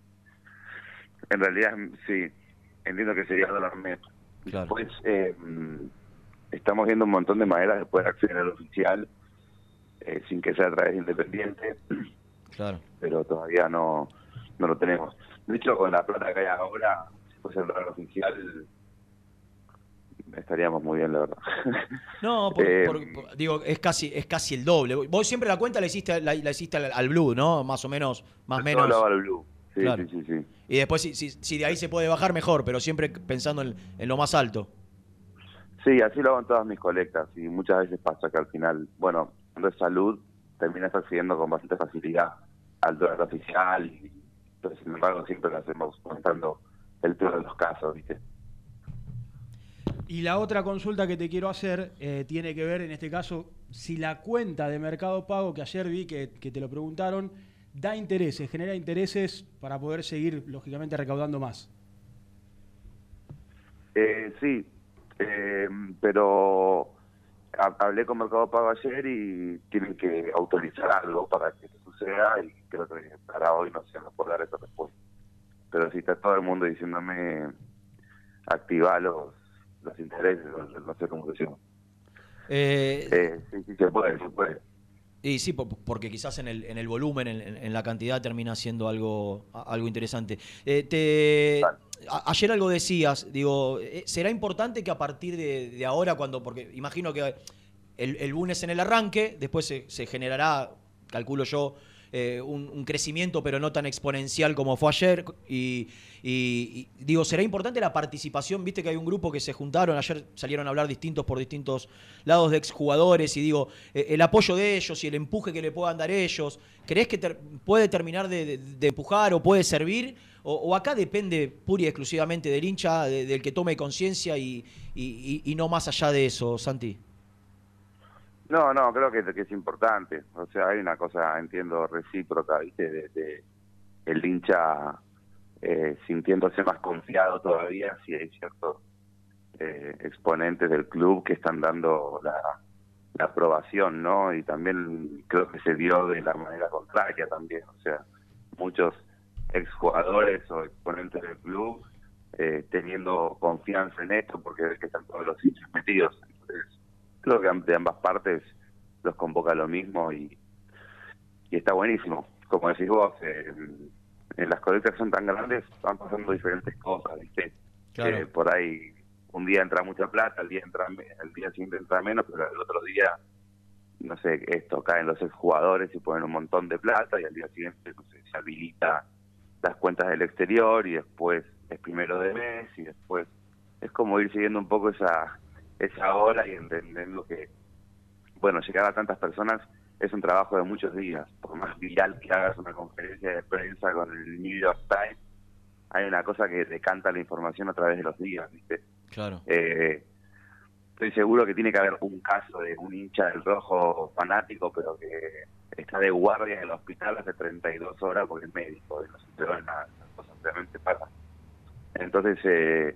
en realidad sí, entiendo que sería dólar MEP. Eh, estamos viendo un montón de maneras de poder acceder al oficial eh, sin que sea a través de Independiente. Claro. pero todavía no, no lo tenemos. De hecho, con la plata que hay ahora, si fuese el dólar oficial, estaríamos muy bien, la verdad. No, por- Eh, por- por- digo, es casi, es casi el doble. Vos siempre la cuenta la hiciste, la, la hiciste al, al blue, ¿no? Más o menos, más menos. Solo al blue. Sí, Claro. sí, sí, sí. Y después, si, si, si de ahí se puede bajar, mejor, pero siempre pensando en, en lo más alto. Sí, así lo hago en todas mis colectas y muchas veces pasa que al final, bueno, cuando es salud, terminas accediendo con bastante facilidad al dólar oficial y pero sin embargo siempre lo hacemos contando el peor de los casos, ¿viste? Y la otra consulta que te quiero hacer eh, tiene que ver, en este caso, si la cuenta de Mercado Pago, que ayer vi que, que te lo preguntaron, da intereses, genera intereses para poder seguir, lógicamente, recaudando más. Eh, sí, eh, pero ha- hablé con Mercado Pago ayer y tienen que autorizar algo para que eso suceda y creo que para hoy no se poder dar esa respuesta. Pero si está todo el mundo diciéndome activar los, los intereses, no, sé cómo llama. Eh, Eh, sí, sí, se puede, se puede. Y sí, po- porque quizás en el, en el volumen, en, la cantidad, termina siendo algo, algo interesante. Eh, te, a- ayer algo decías, digo, eh, ¿será importante que a partir de, de ahora, cuando, porque imagino que el, el lunes en el arranque, después se, se generará, calculo yo, eh, un, crecimiento, pero no tan exponencial como fue ayer. Y, digo, ¿será importante la participación? Viste que hay un grupo que se juntaron, ayer salieron a hablar distintos por distintos lados de exjugadores, y digo, eh, el apoyo de ellos y el empuje que le puedan dar ellos. ¿Crees que puede terminar de, empujar o puede servir? O, acá depende pura y exclusivamente del hincha, de- del que tome conciencia y- y no más allá de eso, Santi? No, no, creo que, es importante. O sea, hay una cosa, entiendo, recíproca, ¿viste? De, de el hincha eh, sintiéndose más confiado todavía si hay ciertos eh, exponentes del club que están dando la, aprobación, ¿no? Y también creo que se dio de la manera contraria también. O sea, muchos exjugadores o exponentes del club eh, teniendo confianza en esto porque ven que están todos los hinchas metidos. Entonces, creo que de ambas partes los convoca lo mismo y, y está buenísimo. Como decís vos, eh, en las colectas son tan grandes van pasando diferentes cosas, ¿viste? Claro. Eh, por ahí un día entra mucha plata, el día entra el día siguiente entra menos, pero el otro día, no sé, esto caen los exjugadores y ponen un montón de plata y al día siguiente no sé, se habilita las cuentas del exterior y después es primero de mes y después es como ir siguiendo un poco esa esa ola y entendiendo que bueno llegar a tantas personas es un trabajo de muchos días por más viral que hagas una conferencia de prensa con el New York Times hay una cosa que decanta la información a través de los días viste Claro. eh, estoy seguro que tiene que haber un caso de un hincha del rojo fanático, pero que está de guardia en el hospital hace 32 horas porque es médico y no se enteró nada. Entonces, eh,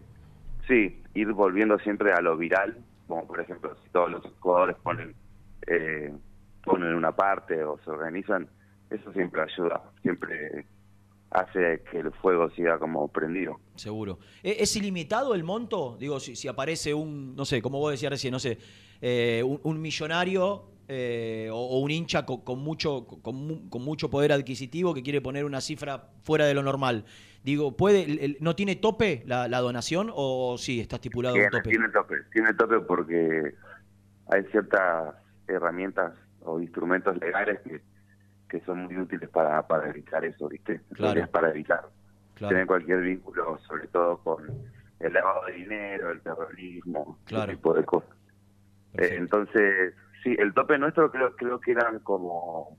sí, ir volviendo siempre a lo viral, como por ejemplo, si todos los jugadores ponen, eh, ponen una parte o se organizan, eso siempre ayuda, siempre hace que el fuego siga como prendido. Seguro. ¿E- ¿Es ilimitado el monto? Digo, si, si aparece un, no sé, como vos decías recién, no sé, eh, un, un millonario eh, o, o un hincha co- con, mucho, con, con mucho poder adquisitivo que quiere poner una cifra fuera de lo normal. Digo, ¿puede, el- el- ¿no tiene tope la, la donación o sí está estipulado Tiene, un tope? tiene tope, tiene tope porque hay ciertas herramientas o instrumentos legales que, que son muy útiles para, para evitar eso, ¿viste? Claro. Para evitar Claro. tener cualquier vínculo, sobre todo con el lavado de dinero, el terrorismo, Claro. ese tipo de cosas. Eh, entonces, sí, el tope nuestro creo, creo que eran como,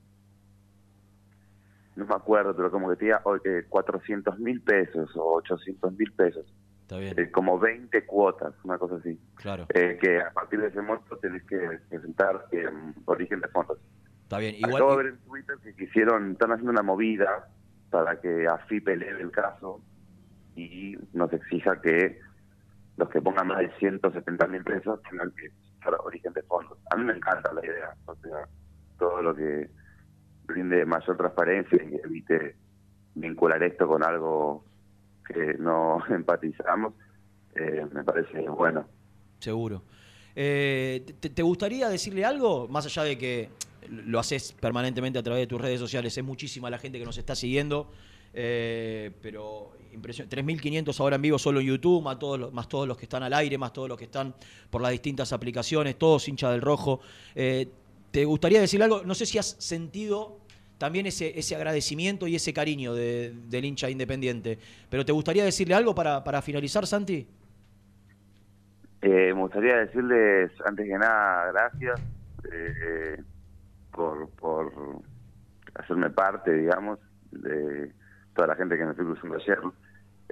no me acuerdo, pero como que tenía eh, 400 mil pesos o 800 mil pesos. Está bien. Eh, como 20 cuotas, una cosa así. Claro. Eh, que a partir de ese monto tenés que presentar eh, origen de fondos. Está bien. Acabo de Igual, ver en Twitter que quisieron, están haciendo una movida para que AFIP eleve el caso y nos exija que los que pongan más de 170 mil pesos tengan que origen de fondos. A mí me encanta la idea, o sea, todo lo que brinde mayor transparencia y evite vincular esto con algo que no empatizamos, eh, me parece bueno. Seguro. Eh, ¿te, te gustaría decirle algo? Más allá de que lo haces permanentemente a través de tus redes sociales, es muchísima la gente que nos está siguiendo, eh, pero impresión 3.500 ahora en vivo solo en YouTube, más todos, los, más todos los que están al aire, más todos los que están por las distintas aplicaciones, todos hinchas del rojo. Eh, ¿Te gustaría decirle algo? No sé si has sentido también ese, ese agradecimiento y ese cariño de- del hincha independiente, pero ¿te gustaría decirle algo para, para finalizar, Santi? Eh, me gustaría decirles, antes que nada, gracias eh, por, por hacerme parte, digamos, de toda la gente que me fui cruzando ayer.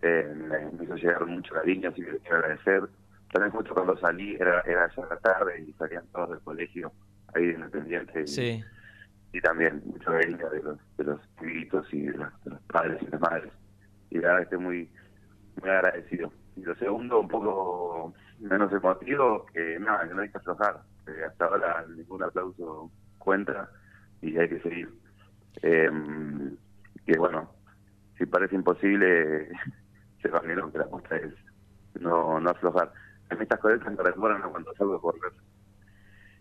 Eh, me, me hizo llegar mucho cariño, así que quiero agradecer. También justo cuando salí, era, era ya la tarde y salían todos del colegio, ahí de Independiente. y- Sí. y también mucho cariño de los, de los pibitos y de los, de los padres y las madres. Y la verdad estoy muy, muy agradecido. Y lo segundo, un poco menos emotivo, que nada, que no hay que aflojar. que hasta ahora ningún aplauso cuenta y hay que seguir. Eh, que bueno, si parece imposible, se va que la apuesta es no, no aflojar. A mí estas colectas me recuerdan a cuando salgo a correr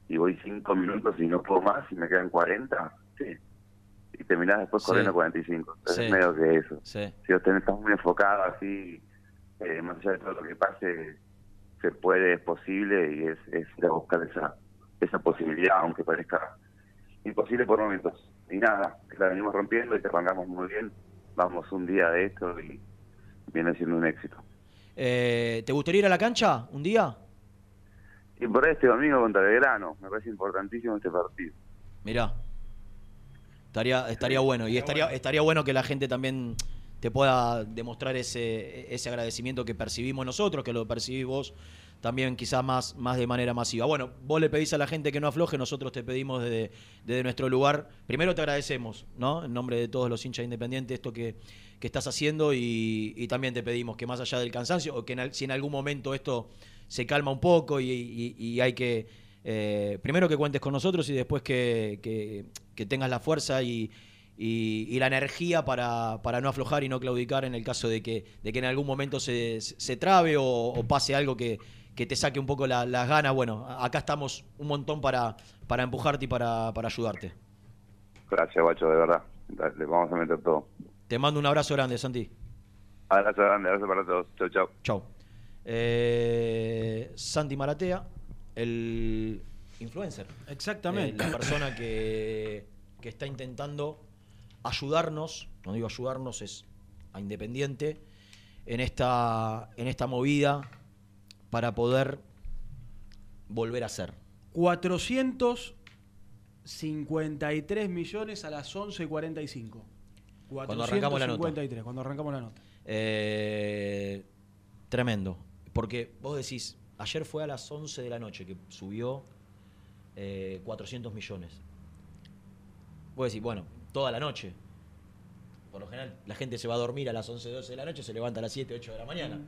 y voy cinco minutos y no puedo más y me quedan 40, sí. Y terminás después Sí. corriendo 45. Entonces Sí. es medio que eso. Sí. Si vos tenés, estás muy enfocado así, eh, más allá de todo lo que pase, se puede, es posible y es, es ir a buscar esa, esa posibilidad, aunque parezca imposible por momentos. Y nada, la venimos rompiendo y te arrancamos muy bien. Vamos un día de esto y viene siendo un éxito. Eh, ¿Te gustaría ir a la cancha un día? Y por este domingo contra Belgrano, me parece importantísimo este partido. Mirá. Estaría, estaría bueno. Y estaría, estaría bueno que la gente también te pueda demostrar ese, ese agradecimiento que percibimos nosotros, que lo percibís vos también quizás más, más de manera masiva. Bueno, vos le pedís a la gente que no afloje, nosotros te pedimos desde, desde nuestro lugar. Primero te agradecemos, ¿no? En nombre de todos los hinchas independientes, esto que, que estás haciendo y, también te pedimos que más allá del cansancio, o que si en algún momento esto se calma un poco y, hay que, eh, primero que cuentes con nosotros y después que, que- tengas la fuerza y, y- la energía para, para no aflojar y no claudicar en el caso de que, de que en algún momento se, se trabe o pase algo que, que te saque un poco la- las ganas. Bueno, acá estamos un montón para, para empujarte y para, para ayudarte. Gracias, guacho, de verdad. Le vamos a meter todo. Te mando un abrazo grande, Santi. Abrazo grande, abrazo para todos. Chau, chau. Chau. Eh, Santi Maratea, el influencer. Exactamente. Eh, la persona que, que está intentando ayudarnos, no digo ayudarnos, es a Independiente, en esta, en esta movida para poder volver a ser. 453 millones a las 11.45. Cuando arrancamos la nota. 453, cuando arrancamos la nota. Eh, tremendo. Porque vos decís, ayer fue a las 11 de la noche que subió eh, 400 millones. Vos decís, bueno, toda la noche. Por lo general, la gente se va a dormir a las 11, 12 de la noche, se levanta a las 7, 8 de la mañana.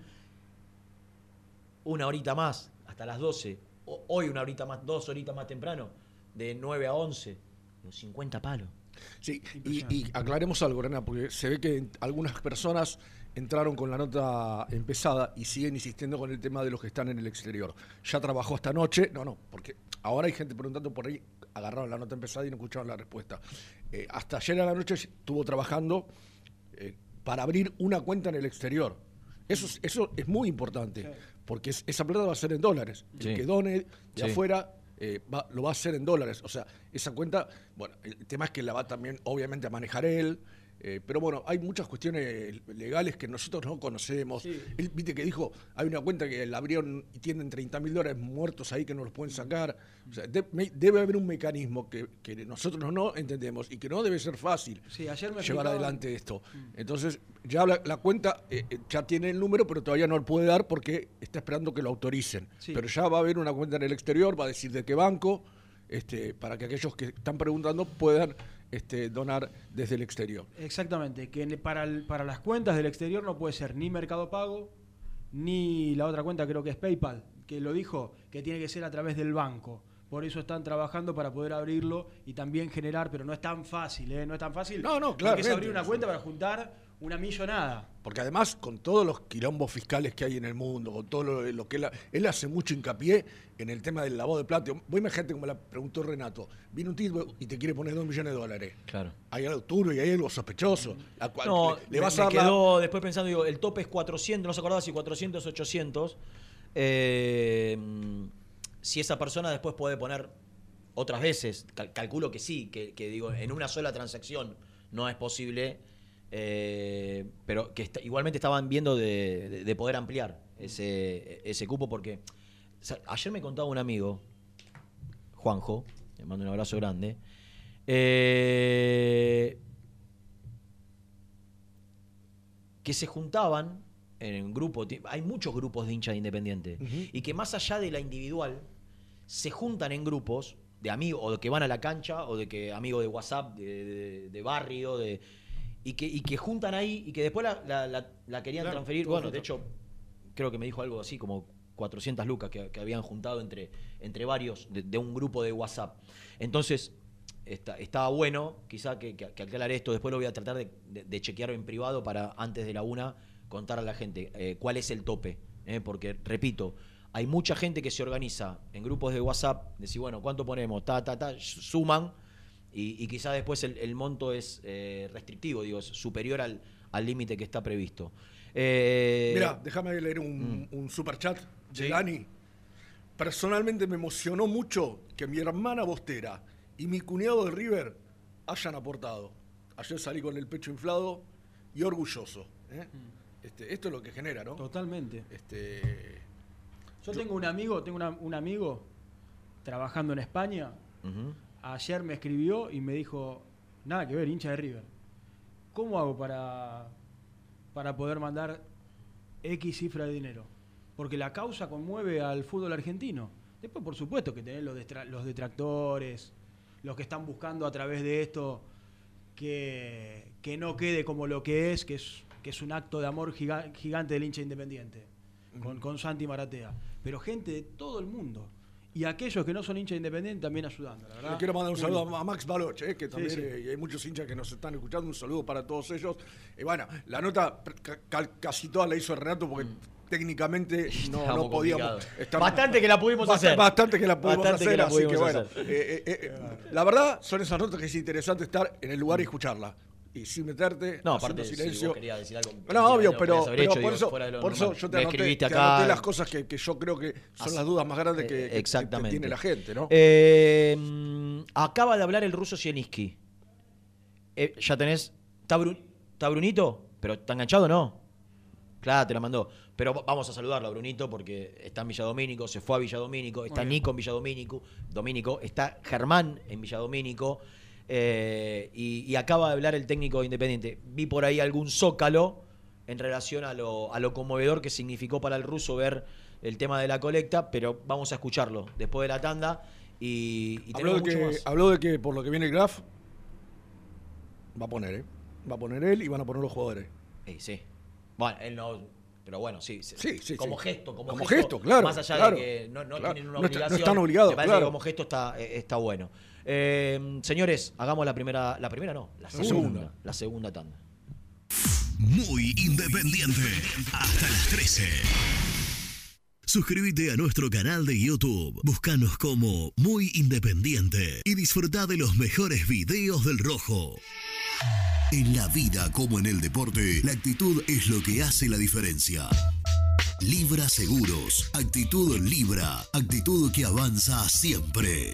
Una horita más, hasta las 12. O- hoy una horita más, dos horitas más temprano, de 9 a 11. Los 50 palos. Sí, y, y aclaremos algo, Rena, porque se ve que algunas personas entraron con la nota empezada y siguen insistiendo con el tema de los que están en el exterior. Ya trabajó esta noche, no, no, porque ahora hay gente preguntando por ahí, agarraron la nota empezada y no escucharon la respuesta. Eh, hasta ayer a la noche estuvo trabajando eh, para abrir una cuenta en el exterior. Eso es, eso es muy importante, porque es- esa plata va a ser en dólares. Sí. El que done de Sí. afuera eh, va- lo va a hacer en dólares. O sea, esa cuenta, bueno, el tema es que la va también, obviamente, a manejar él. Eh, pero bueno, hay muchas cuestiones legales que nosotros no conocemos. Él, viste que dijo, hay una cuenta que la abrieron y tienen 30 mil dólares muertos ahí que no los pueden sacar. O sea, de- me- debe haber un mecanismo que, que nosotros no entendemos y que no debe ser fácil Sí, ayer me llevar adelante esto. Entonces, ya la, la cuenta eh, eh, ya tiene el número, pero todavía no lo puede dar porque está esperando que lo autoricen. Sí. Pero ya va a haber una cuenta en el exterior, va a decir de qué banco, este, para que aquellos que están preguntando puedan este, donar desde el exterior. Exactamente, que para, el- para las cuentas del exterior no puede ser ni Mercado Pago, ni la otra cuenta creo que es PayPal, que lo dijo, que tiene que ser a través del banco. Por eso están trabajando para poder abrirlo y también generar, pero no es tan fácil, ¿eh? No es tan fácil. No, no, Porque es abrir una cuenta para juntar una millonada. Porque además, con todos los quilombos fiscales que hay en el mundo, con todo lo, lo que él, él hace mucho hincapié en el tema del lavado de plata. Vos imagínate como la preguntó Renato, viene un tipo y te quiere poner dos millones de dólares. Claro. Hay algo turbio y hay algo sospechoso. La cual No, le, le vas me, a me la- quedó después pensando, digo, el tope es 400, no se acordaba si 400, 800. Eh, si esa persona después puede poner otras veces, cal- calculo que sí, que, que digo, en una sola transacción no es posible, eh, pero que está- igualmente estaban viendo de, de- de poder ampliar ese, ese cupo porque o sea, ayer me contaba un amigo, Juanjo, le mando un abrazo grande, eh, que se juntaban en un grupo, hay muchos grupos de hinchas de Independiente, y que más allá de la individual, se juntan en grupos de amigos, o de que van a la cancha, o de que amigos de WhatsApp, de barrio, de, y, que, y que juntan ahí, y que después la, la- la- la querían Claro, transferir. Bueno, de hecho, creo que me dijo algo así como 400 lucas que, que habían juntado entre, entre varios de, de un grupo de WhatsApp. Entonces, está, estaba bueno, quizá que, que, que aclarar esto, después lo voy a tratar de, de- de chequear en privado para antes de la una contar a la gente eh, cuál es el tope. eh, porque, repito, hay mucha gente que se organiza en grupos de WhatsApp, decir, bueno, ¿cuánto ponemos? Ta, ta, ta, suman, y, y quizá después el, el monto es eh, restrictivo, digo, es superior al al límite que está previsto. Eh, Mira, déjame leer un, un super chat de Sí. Dani. Personalmente me emocionó mucho que mi hermana Bostera y mi cuñado de River hayan aportado. Ayer salí con el pecho inflado y orgulloso. ¿eh? Este, esto es lo que genera, ¿no? Totalmente. Este, Yo tengo un amigo, tengo una- un amigo trabajando en España. Ayer me escribió y me dijo, nada que ver, hincha de River. ¿Cómo hago para, para poder mandar X cifra de dinero? Porque la causa conmueve al fútbol argentino. Después, por supuesto, que tenés los, los detractores, los que están buscando a través de esto que, que no quede como lo que es, que es, que es un acto de amor giga- gigante del hincha independiente, con, con Santi Maratea. Pero gente de todo el mundo. Y aquellos que no son hinchas independientes también ayudando, la verdad. Le quiero mandar un saludo a Max Baloch, eh, que Sí, también sí. eh, y hay muchos hinchas que nos están escuchando. Un saludo para todos ellos. Y bueno, la nota ca- ca- casi toda la hizo Renato porque técnicamente no, no podíamos. complicados. Bastante que la pudimos Bast- hacer. Bastante que la pudimos Bastante hacer, que la así que pudimos bueno. hacer. eh, eh, eh, la verdad, son esas notas que es interesante estar en el lugar y escucharla. Y sin meterte, No, aparte, si silencio. vos querías decir algo, no, obvio, pero, hecho, por digo, por eso yo te anoté, escribiste te acá. anoté las cosas que, que yo creo que son As- las dudas más grandes que, que- que- Exactamente. que tiene la gente, ¿no? Eh, mm, acaba de hablar el ruso Zielinski. Eh, ya tenés. ¿Está, Bru- está Brunito? ¿Pero está enganchado o no? Claro, te la mandó. Pero va- vamos a saludarlo a Brunito porque está en Villadomínico, se fue a Villadomínico, está. Nico en Villadomínico, Domínico, está Germán en Villadomínico. Eh, y, y acaba de hablar el técnico independiente. Vi por ahí algún zócalo en relación a lo, a lo conmovedor que significó para el ruso ver el tema de la colecta, pero vamos a escucharlo después de la tanda y, y Habló tenemos de, mucho que, más. habló de que por lo que viene el Graf va a poner, ¿eh? Va a poner él y van a poner los jugadores. Sí, sí. Bueno, él no. Pero bueno, sí. sí. Sí, sí, como sí. gesto, como, Como gesto, claro, Más allá claro, de que no, no claro. tienen una No está- no obligación. están obligados, Me parece claro. que como gesto está, eh, está bueno. Eh, señores, hagamos la primera. La primera no, la segunda. segunda. La segunda tanda. Muy independiente. Hasta las 13. Suscríbete a nuestro canal de YouTube. Búscanos como Muy Independiente y disfruta de los mejores videos del Rojo. En la vida como en el deporte, la actitud es lo que hace la diferencia. Libra Seguros. Actitud Libra. Actitud que avanza siempre.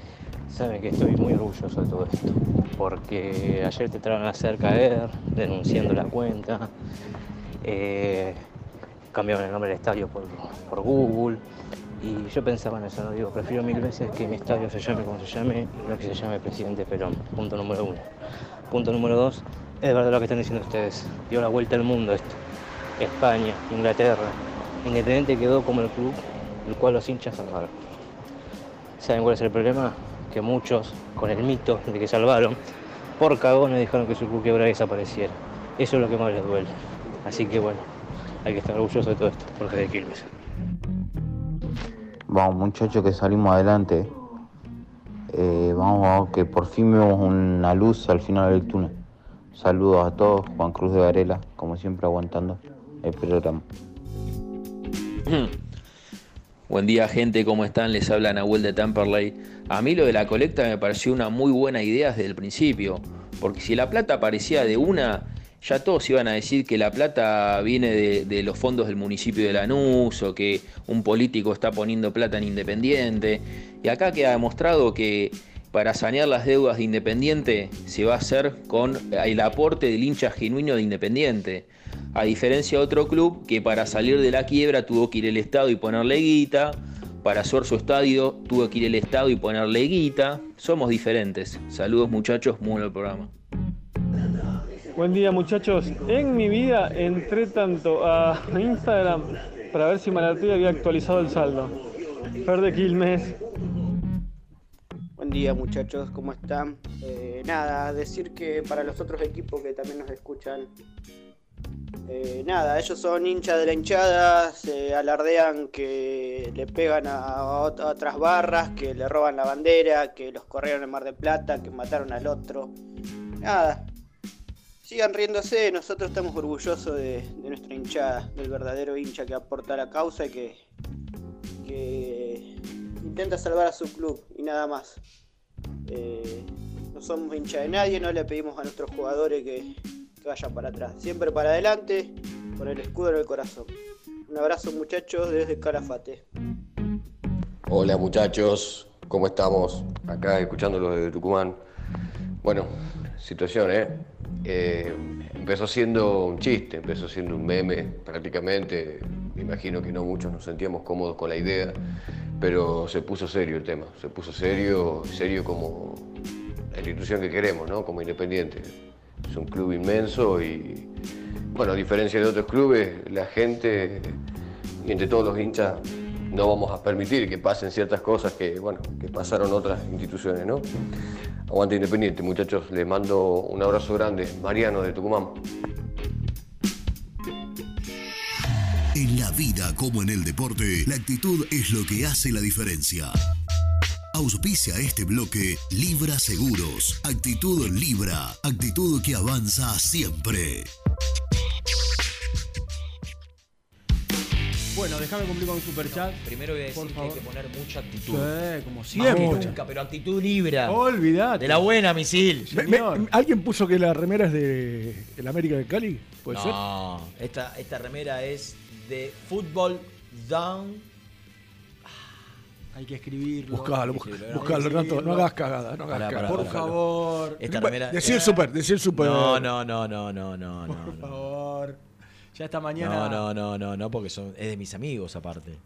Saben que estoy muy orgulloso de todo esto, porque ayer te trataron de hacer caer, denunciando la cuenta, eh, cambiaron el nombre del estadio por, por Google, y yo pensaba en eso, no digo, prefiero mil veces que mi estadio se llame como se llame, no que se llame Presidente Perón, punto número uno. Punto número dos, es verdad lo que están diciendo ustedes, dio la vuelta al mundo esto, España, Inglaterra, Independiente quedó como el club el cual los hinchas salvaron. ¿Saben cuál es el problema? Que muchos, con el mito de que salvaron, por cagones dejaron que su club desapareciera. Eso es lo que más les duele. Así que bueno, hay que estar orgulloso de todo esto, porque de Quilmes. Vamos muchachos que salimos adelante. Eh, vamos, vamos, que por fin vemos una luz al final del túnel. Saludos a todos, Juan Cruz de Varela, como siempre aguantando el programa. Buen día gente, ¿cómo están? Les habla Nahuel de Temperley. A mí lo de la colecta me pareció una muy buena idea desde el principio, porque si la plata aparecía de una, ya todos iban a decir que la plata viene de, de los fondos del municipio de Lanús o que un político está poniendo plata en Independiente. Y acá queda demostrado que para sanear las deudas de Independiente se va a hacer con el aporte del hincha genuino de Independiente. A diferencia de otro club que para salir de la quiebra tuvo que ir el Estado y ponerle guita, para hacer su estadio tuvo que ir el Estado y ponerle guita. Somos diferentes. Saludos muchachos, muy buen programa. Buen día muchachos. En mi vida entré tanto a Instagram para ver si Malartí había actualizado el saldo. Fer de Quilmes. Día muchachos, ¿cómo están? Eh, nada, decir que para los otros equipos que también nos escuchan, eh, nada, ellos son hinchas de la hinchada, se alardean que le pegan a, ot- a otras barras, que le roban la bandera, que los corrieron en Mar de Plata, que mataron al otro. Nada, sigan riéndose, nosotros estamos orgullosos de, nuestra hinchada, del verdadero hincha que aporta a la causa y que intenta salvar a su club y nada más. Eh, no somos hincha de nadie, no le pedimos a nuestros jugadores que, vayan para atrás. Siempre para adelante, con el escudo en el corazón. Un abrazo muchachos desde Calafate. Hola muchachos, ¿cómo estamos? Acá escuchándolos de Tucumán. Bueno, situación, ¿eh? Eh, Empezó siendo un chiste, empezó siendo un meme prácticamente. Me imagino que no muchos nos sentíamos cómodos con la idea, pero se puso serio el tema. Se puso serio, serio como la institución que queremos, ¿no? Como independiente. Es un club inmenso y, bueno, a diferencia de otros clubes, la gente y entre todos los hinchas no vamos a permitir que pasen ciertas cosas que, bueno, que pasaron otras instituciones, ¿no? Aguante Independiente, muchachos, les mando un abrazo grande. Mariano de Tucumán. En la vida como en el deporte, la actitud es lo que hace la diferencia. Auspicia este bloque Libra Seguros. Actitud Libra. Actitud que avanza siempre. Bueno, déjame cumplir con un superchat. Primero voy a decir Por que hay favor. que poner mucha actitud. Sí, como siempre. Mucha, pero actitud libra. Olvidate. De la buena, misil. Me- me- ¿Alguien puso que la remera es de el América de Cali? ¿Puede ser? no, esta, esta remera es de Football Down. Hay que escribirlo. Buscalo, buscalo, Renato, no hagas cagada, no hagas Pará, cagada. pará, Por pará. favor. El super, decí el super. No, no, no, no, no, no, no. Por no. favor. Ya esta mañana. No, no, no, no, no, porque son, es de mis amigos aparte.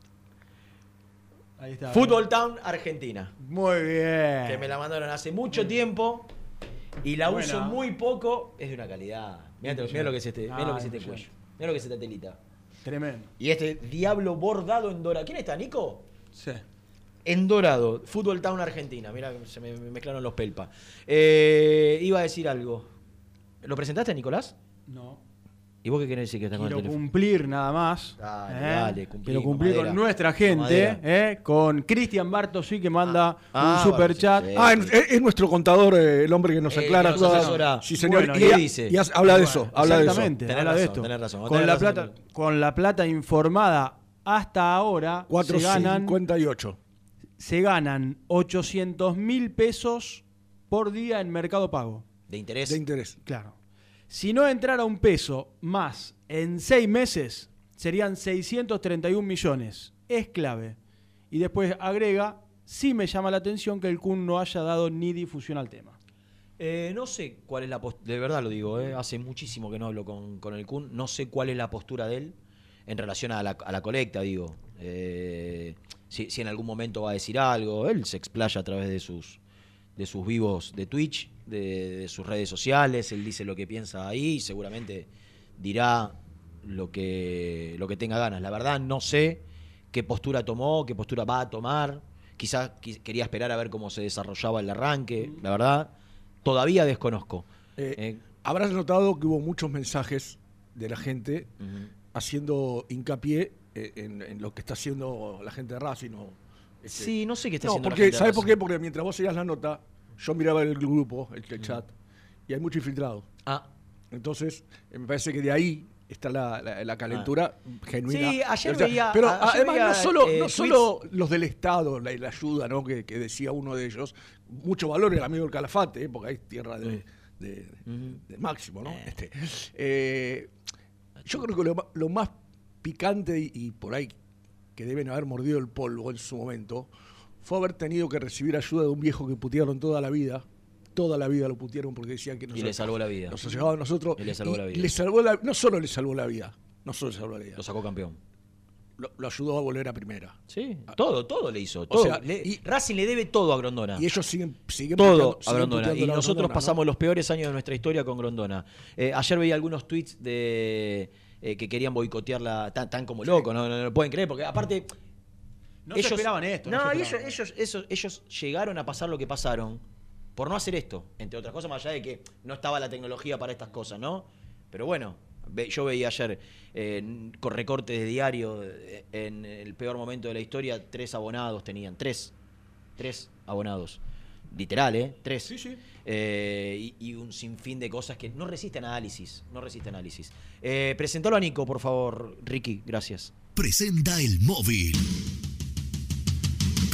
Ahí está. Football Town, Argentina. Muy bien. Que me la mandaron hace mucho tiempo y la uso muy poco. Es de una calidad. Mirá, mirá lo que es este, mirá lo que es este cuello. Mirá lo que es esta telita. Tremendo. Y este diablo bordado en dorado. ¿Quién está, Nico? Sí. En dorado. Fútbol Town Argentina. Mira, se me, me mezclaron los pelpa. Eh, iba a decir algo. ¿Lo presentaste, Nicolás? No. ¿Y vos qué querés decir que está con el teléfono? cumplir nada más. Dale, ¿eh? dale, cumplí, Quiero cumplir mamadera. con nuestra gente. ¿eh? con Cristian Bartosí que manda Ah, un super chat. sí, Ah, es, es nuestro contador, eh, el hombre que nos Eh, aclara que nos todas. asesora. Sí, señor. Bueno, y, ¿qué dice? y habla de eso, habla de eso. Exactamente, Tenés habla de razón, esto. tenés razón, con, tenés la razón, plata, tenés- con la plata informada hasta ahora se ganan, 4.58. se ganan 800 mil pesos por día en Mercado Pago. De interés. De interés. Claro. Si no entrara un peso más en seis meses, serían 631 millones. Es clave. Y después agrega, sí me llama la atención que el Kun no haya dado ni difusión al tema. Eh, no sé cuál es la postura, de verdad lo digo, eh, hace muchísimo que no hablo con, con el Kun, no sé cuál es la postura de él en relación a la, a la colecta, digo. Eh, si, en algún momento va a decir algo, él se explaya a través de sus, de sus vivos de Twitch, de, de sus redes sociales, él dice lo que piensa ahí y seguramente dirá lo que, lo que tenga ganas. La verdad no sé qué postura tomó, qué postura va a tomar. Quizás qui- quería esperar a ver cómo se desarrollaba el arranque, la verdad. Todavía desconozco. Eh, Eh, Habrás notado que hubo muchos mensajes de la gente haciendo hincapié eh, en, en lo que está haciendo la gente de Racing o Este, Sí, no sé qué está no, haciendo la porque, gente ¿Sabes por qué? Porque mientras vos seguías la nota, yo miraba el grupo, el, el chat, y hay mucho infiltrado. Ah. Entonces, eh, me parece que de ahí está la, la- la calentura genuina. Sí, ayer O sea, veía- Pero a- ayer además, veía, no solo, eh, no solo los del Estado, la, la ayuda ¿no? que, que decía uno de ellos, mucho valor el amigo del Calafate, ¿eh? porque hay tierra de, de- de máximo, ¿no? Este, eh, yo creo que lo, ma- lo más picante y, y por ahí que deben haber mordido el polvo en su momento fue haber tenido que recibir ayuda de un viejo que putearon toda la vida. Toda la vida lo putearon porque decían que nos, Y le salvó la vida. Nos a nosotros. Y le salvó la vida. le salvó la- no solo le salvó la vida, no solo le salvó la vida. Lo sacó campeón. Lo, lo ayudó a volver a primera. Sí, todo, todo le hizo. O sea, Le- y- Racing le debe todo a Grondona. Y ellos siguen, siguen todo puteando- a Grondona. Y nosotros Grondona, ¿no? pasamos los peores años de nuestra historia con Grondona. Eh, ayer veía algunos tweets de eh, que querían boicotearla tan, tan como locos, no, no, no lo pueden creer, porque aparte. No se esperaban esto, no esperaban ellos, ellos, ellos, ellos llegaron a pasar lo que pasaron por no hacer esto, entre otras cosas, más allá de que no estaba la tecnología para estas cosas, ¿no? Pero bueno, ve- yo veía ayer eh, con recortes de diario, eh, en el peor momento de la historia, tres abonados tenían, tres, tres abonados. Literal, ¿eh? Tres. Sí, sí. y, y un sinfín de cosas que no resiste análisis, no resiste análisis. Eh, presentalo a Nico, por favor, Ricky, gracias. Presenta el móvil.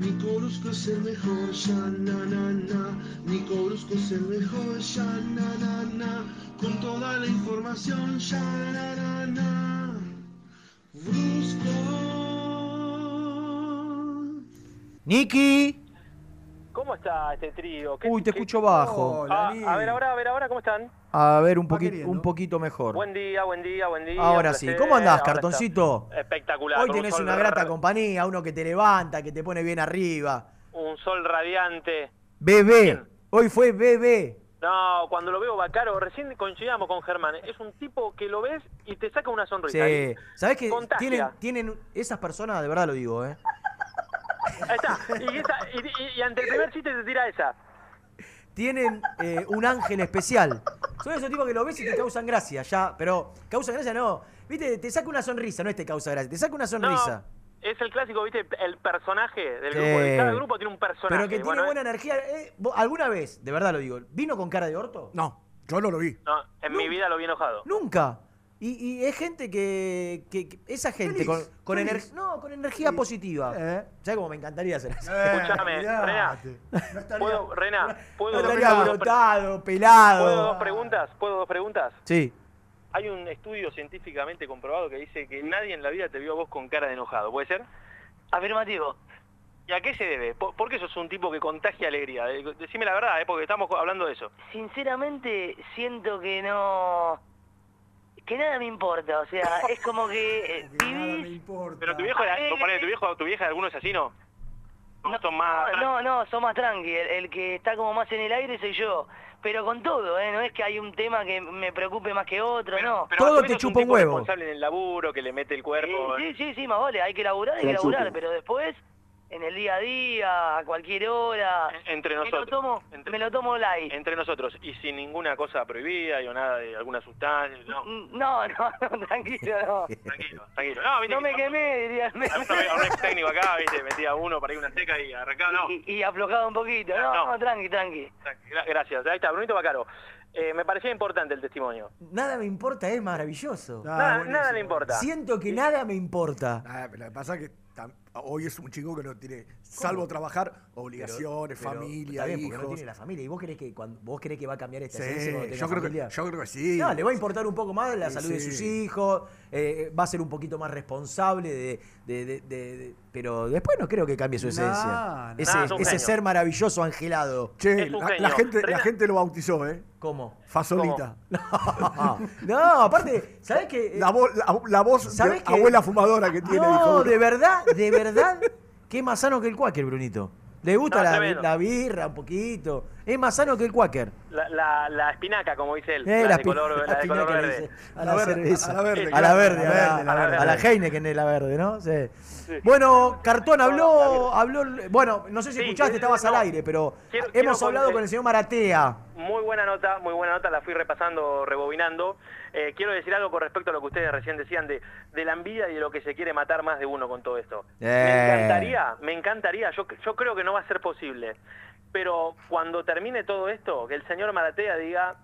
Nico Brusco es el mejor, ya na na na. Nico Brusco es el mejor, ya na na na. Con toda la información, ya na na na. Brusco. Niki. ¿Cómo está este trío? ¿Qué- Uy, te qué- escucho bajo. Ah, a ver ahora, a ver ahora, ¿cómo están? A ver, un, poquito un poquito mejor. Buen día, buen día, buen día. Ahora sí. ¿Cómo andás, Ahora cartoncito? está Espectacular. Hoy un tenés una grata ra- compañía, uno que te levanta, que te pone bien arriba. Un sol radiante. Bebé. Hoy fue bebé. No, cuando lo veo Bacaro, recién coincidamos con Germán. Es un tipo que lo ves y te saca una sonrisa. Sí. ¿Sabés que tienen esas personas, de verdad lo digo, ¿eh? Ahí está. Y, esa- y- y- y ante el primer chiste te tira esa. Tienen eh, un ángel especial. Son esos tipos que lo ves y te causan gracia, ya. Pero causan gracia no. Viste, te saca una sonrisa, no es te causa gracia. Te saca una sonrisa. Es el clásico, ¿viste? El personaje del Sí. grupo. Cada grupo tiene un personaje. Pero que tiene Bueno, buena energía. eh, vos, ¿Alguna vez, de verdad lo digo, vino con cara de orto? No, yo no lo vi. No, en mi vida lo vi enojado. Nunca. Y, y es gente que, que- que- esa gente con, con, feliz. ener- no, con energía positiva. ¿Sabes cómo me encantaría hacer eso? Escúchame, Rena. ¿Puedo, Rena, ¿puedo, No dos- estaría brotado, pelado. ¿puedo dos preguntas? ¿Puedo dos preguntas? Sí. Hay un estudio científicamente comprobado que dice que nadie en la vida te vio a vos con cara de enojado, ¿puede ser? Afirmativo. ¿Y a qué se debe? ¿Por, por qué sos un tipo que contagia alegría? Eh, Decime la verdad, ¿eh? porque estamos hablando de eso. Sinceramente siento que no... Que nada me importa, o sea, es como que eh, vivís... Pero tu viejo, era, ponele, tu viejo, tu vieja, ¿alguno es así, no? No, son más... No, no, son más tranqui, el, el que está como más en el aire soy yo. Pero con todo, ¿eh? No es que hay un tema que me preocupe más que otro, no. Pero a su vez sos un tipo responsable en el laburo, que le mete el cuerpo. Sí, sí, sí, más vale, hay que laburar, hay que laburar, pero después, en el día a día, a cualquier hora, Entre me lo nosotros. tomo, me lo tomo light. Entre nosotros. Y sin ninguna cosa prohibida y o nada de alguna sustancia. No, No, no, no, tranquilo, no. tranquilo, tranquilo. No, viste No me quemé, diría el A un, ex técnico acá, viste, metía uno para ir una seca y arrancaba, no. Y, y aflojado un poquito, no, no, tranqui, tranqui. Gra- Gracias. Ahí está, Brunito Bacaro. Eh, me parecía importante el testimonio. Nada me importa, es maravilloso. Nada, nada le importa. Siento que nada me importa. Ah, pero lo que pasa es que hoy es un chico que no tiene, salvo trabajar, obligaciones, Pero- pero familia, bien, porque hijos. no tiene la familia. ¿Y vos crees que cuando vos crees que va a cambiar esta Sí, esencia cuando tenga yo creo que- familia? yo creo que sí. No, le va a importar un poco más la Sí, salud de sus hijos, eh, va a ser un poquito más responsable de, de- de- de- de- pero después no creo que cambie su esencia. Ese, es ese ser maravilloso angelado. Che, la, la gente, la gente lo bautizó, ¿eh? ¿Cómo? Fasolita. No, aparte, ¿sabés qué? La, voz- la, la voz de ¿Sabés qué? abuela fumadora que tiene. No, de verdad, de verdad, que es más sano que el cuáquer, Brunito. Le gusta No, la, la birra un poquito. Es más sano que el Quaker. La, la, la espinaca, como dice él. Eh, la, la de color, la la de color verde. dice A la, cerveza. a la verde, A la verde, a la, verde, la verde. a la Heineken es la verde, ¿no? Sí. Bueno, Cartón habló, habló. Bueno, no sé si Sí, escuchaste, estabas no. al aire, pero Quiero- hemos quiero hablado con- con el señor Maratea. Muy buena nota, muy buena nota, la fui repasando, rebobinando. Eh, quiero decir algo con respecto a lo que ustedes recién decían de, de la envidia y de lo que se quiere matar más de uno con todo esto. Me Eh. encantaría, me encantaría, yo, yo creo que no va a ser posible, pero cuando termine todo esto, que el señor Maratea diga,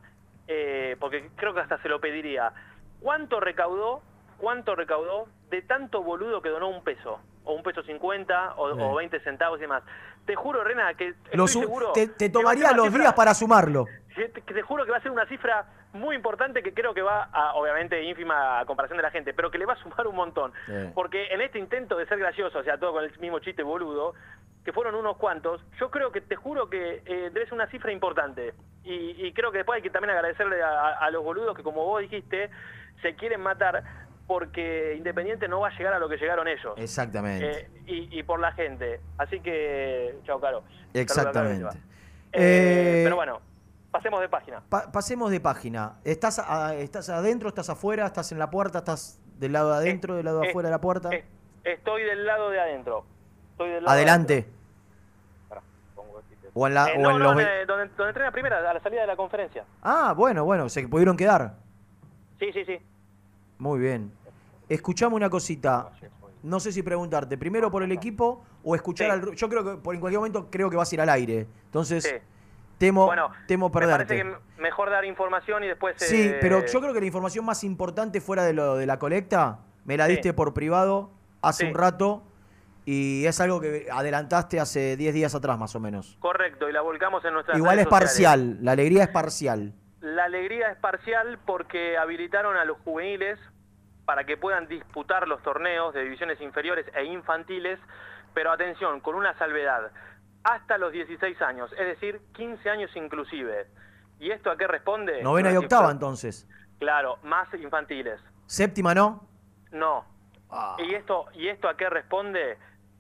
eh, porque creo que hasta se lo pediría, ¿cuánto recaudó, cuánto recaudó de tanto boludo que donó un peso? O un peso cincuenta, o, Sí. o 20 centavos y demás. Te juro, Rena, que estoy Lo su- seguro... te, tomaría los cifra- días para sumarlo. te, te juro que va a ser una cifra muy importante que creo que va a, obviamente, ínfima a comparación de la gente, pero que le va a sumar un montón. Sí. Porque en este intento de ser gracioso, o sea, todo con el mismo chiste boludo, que fueron unos cuantos, yo creo que, te juro que eh, debe ser una cifra importante. Y, y creo que después hay que también agradecerle a, a los boludos que, como vos dijiste, se quieren matar porque Independiente no va a llegar a lo que llegaron ellos. Exactamente. Eh, y, y por la gente. Así que, chao, Caro. Exactamente. Caro, Eh, eh, pero bueno, pasemos de página. Pa- pasemos de página. ¿Estás, a- ¿Estás adentro, estás afuera, estás en la puerta, estás del lado de adentro, del lado de eh, afuera de la puerta? eh, Estoy del lado de adentro. Estoy del lado Adelante. O en la, o. Eh, en no, los donde, donde, donde entrena primera, a la salida de la conferencia. Ah, bueno, bueno, se pudieron quedar. Sí, sí, sí. Muy bien. Escuchame una cosita. No sé si preguntarte, primero por el equipo o escuchar al... ru- Yo creo que por en cualquier momento creo que vas a ir al aire. Entonces, Sí. temo, Bueno, temo Me perderte. parece que mejor dar información y después... Sí, eh, pero yo creo que la información más importante fuera de lo de la colecta me la Sí. diste por privado hace Sí. un rato y es algo que adelantaste hace 10 días atrás más o menos. Correcto, y la volcamos en nuestras Igual es sociales. parcial, la alegría es parcial. La alegría es parcial porque habilitaron a los juveniles para que puedan disputar los torneos de divisiones inferiores e infantiles, pero atención, con una salvedad, hasta los 16 años, es decir, 15 años inclusive. ¿Y esto a qué responde? Novena y octava entonces. Claro, más infantiles. Séptima no. No. Ah. ¿Y esto y esto a qué responde?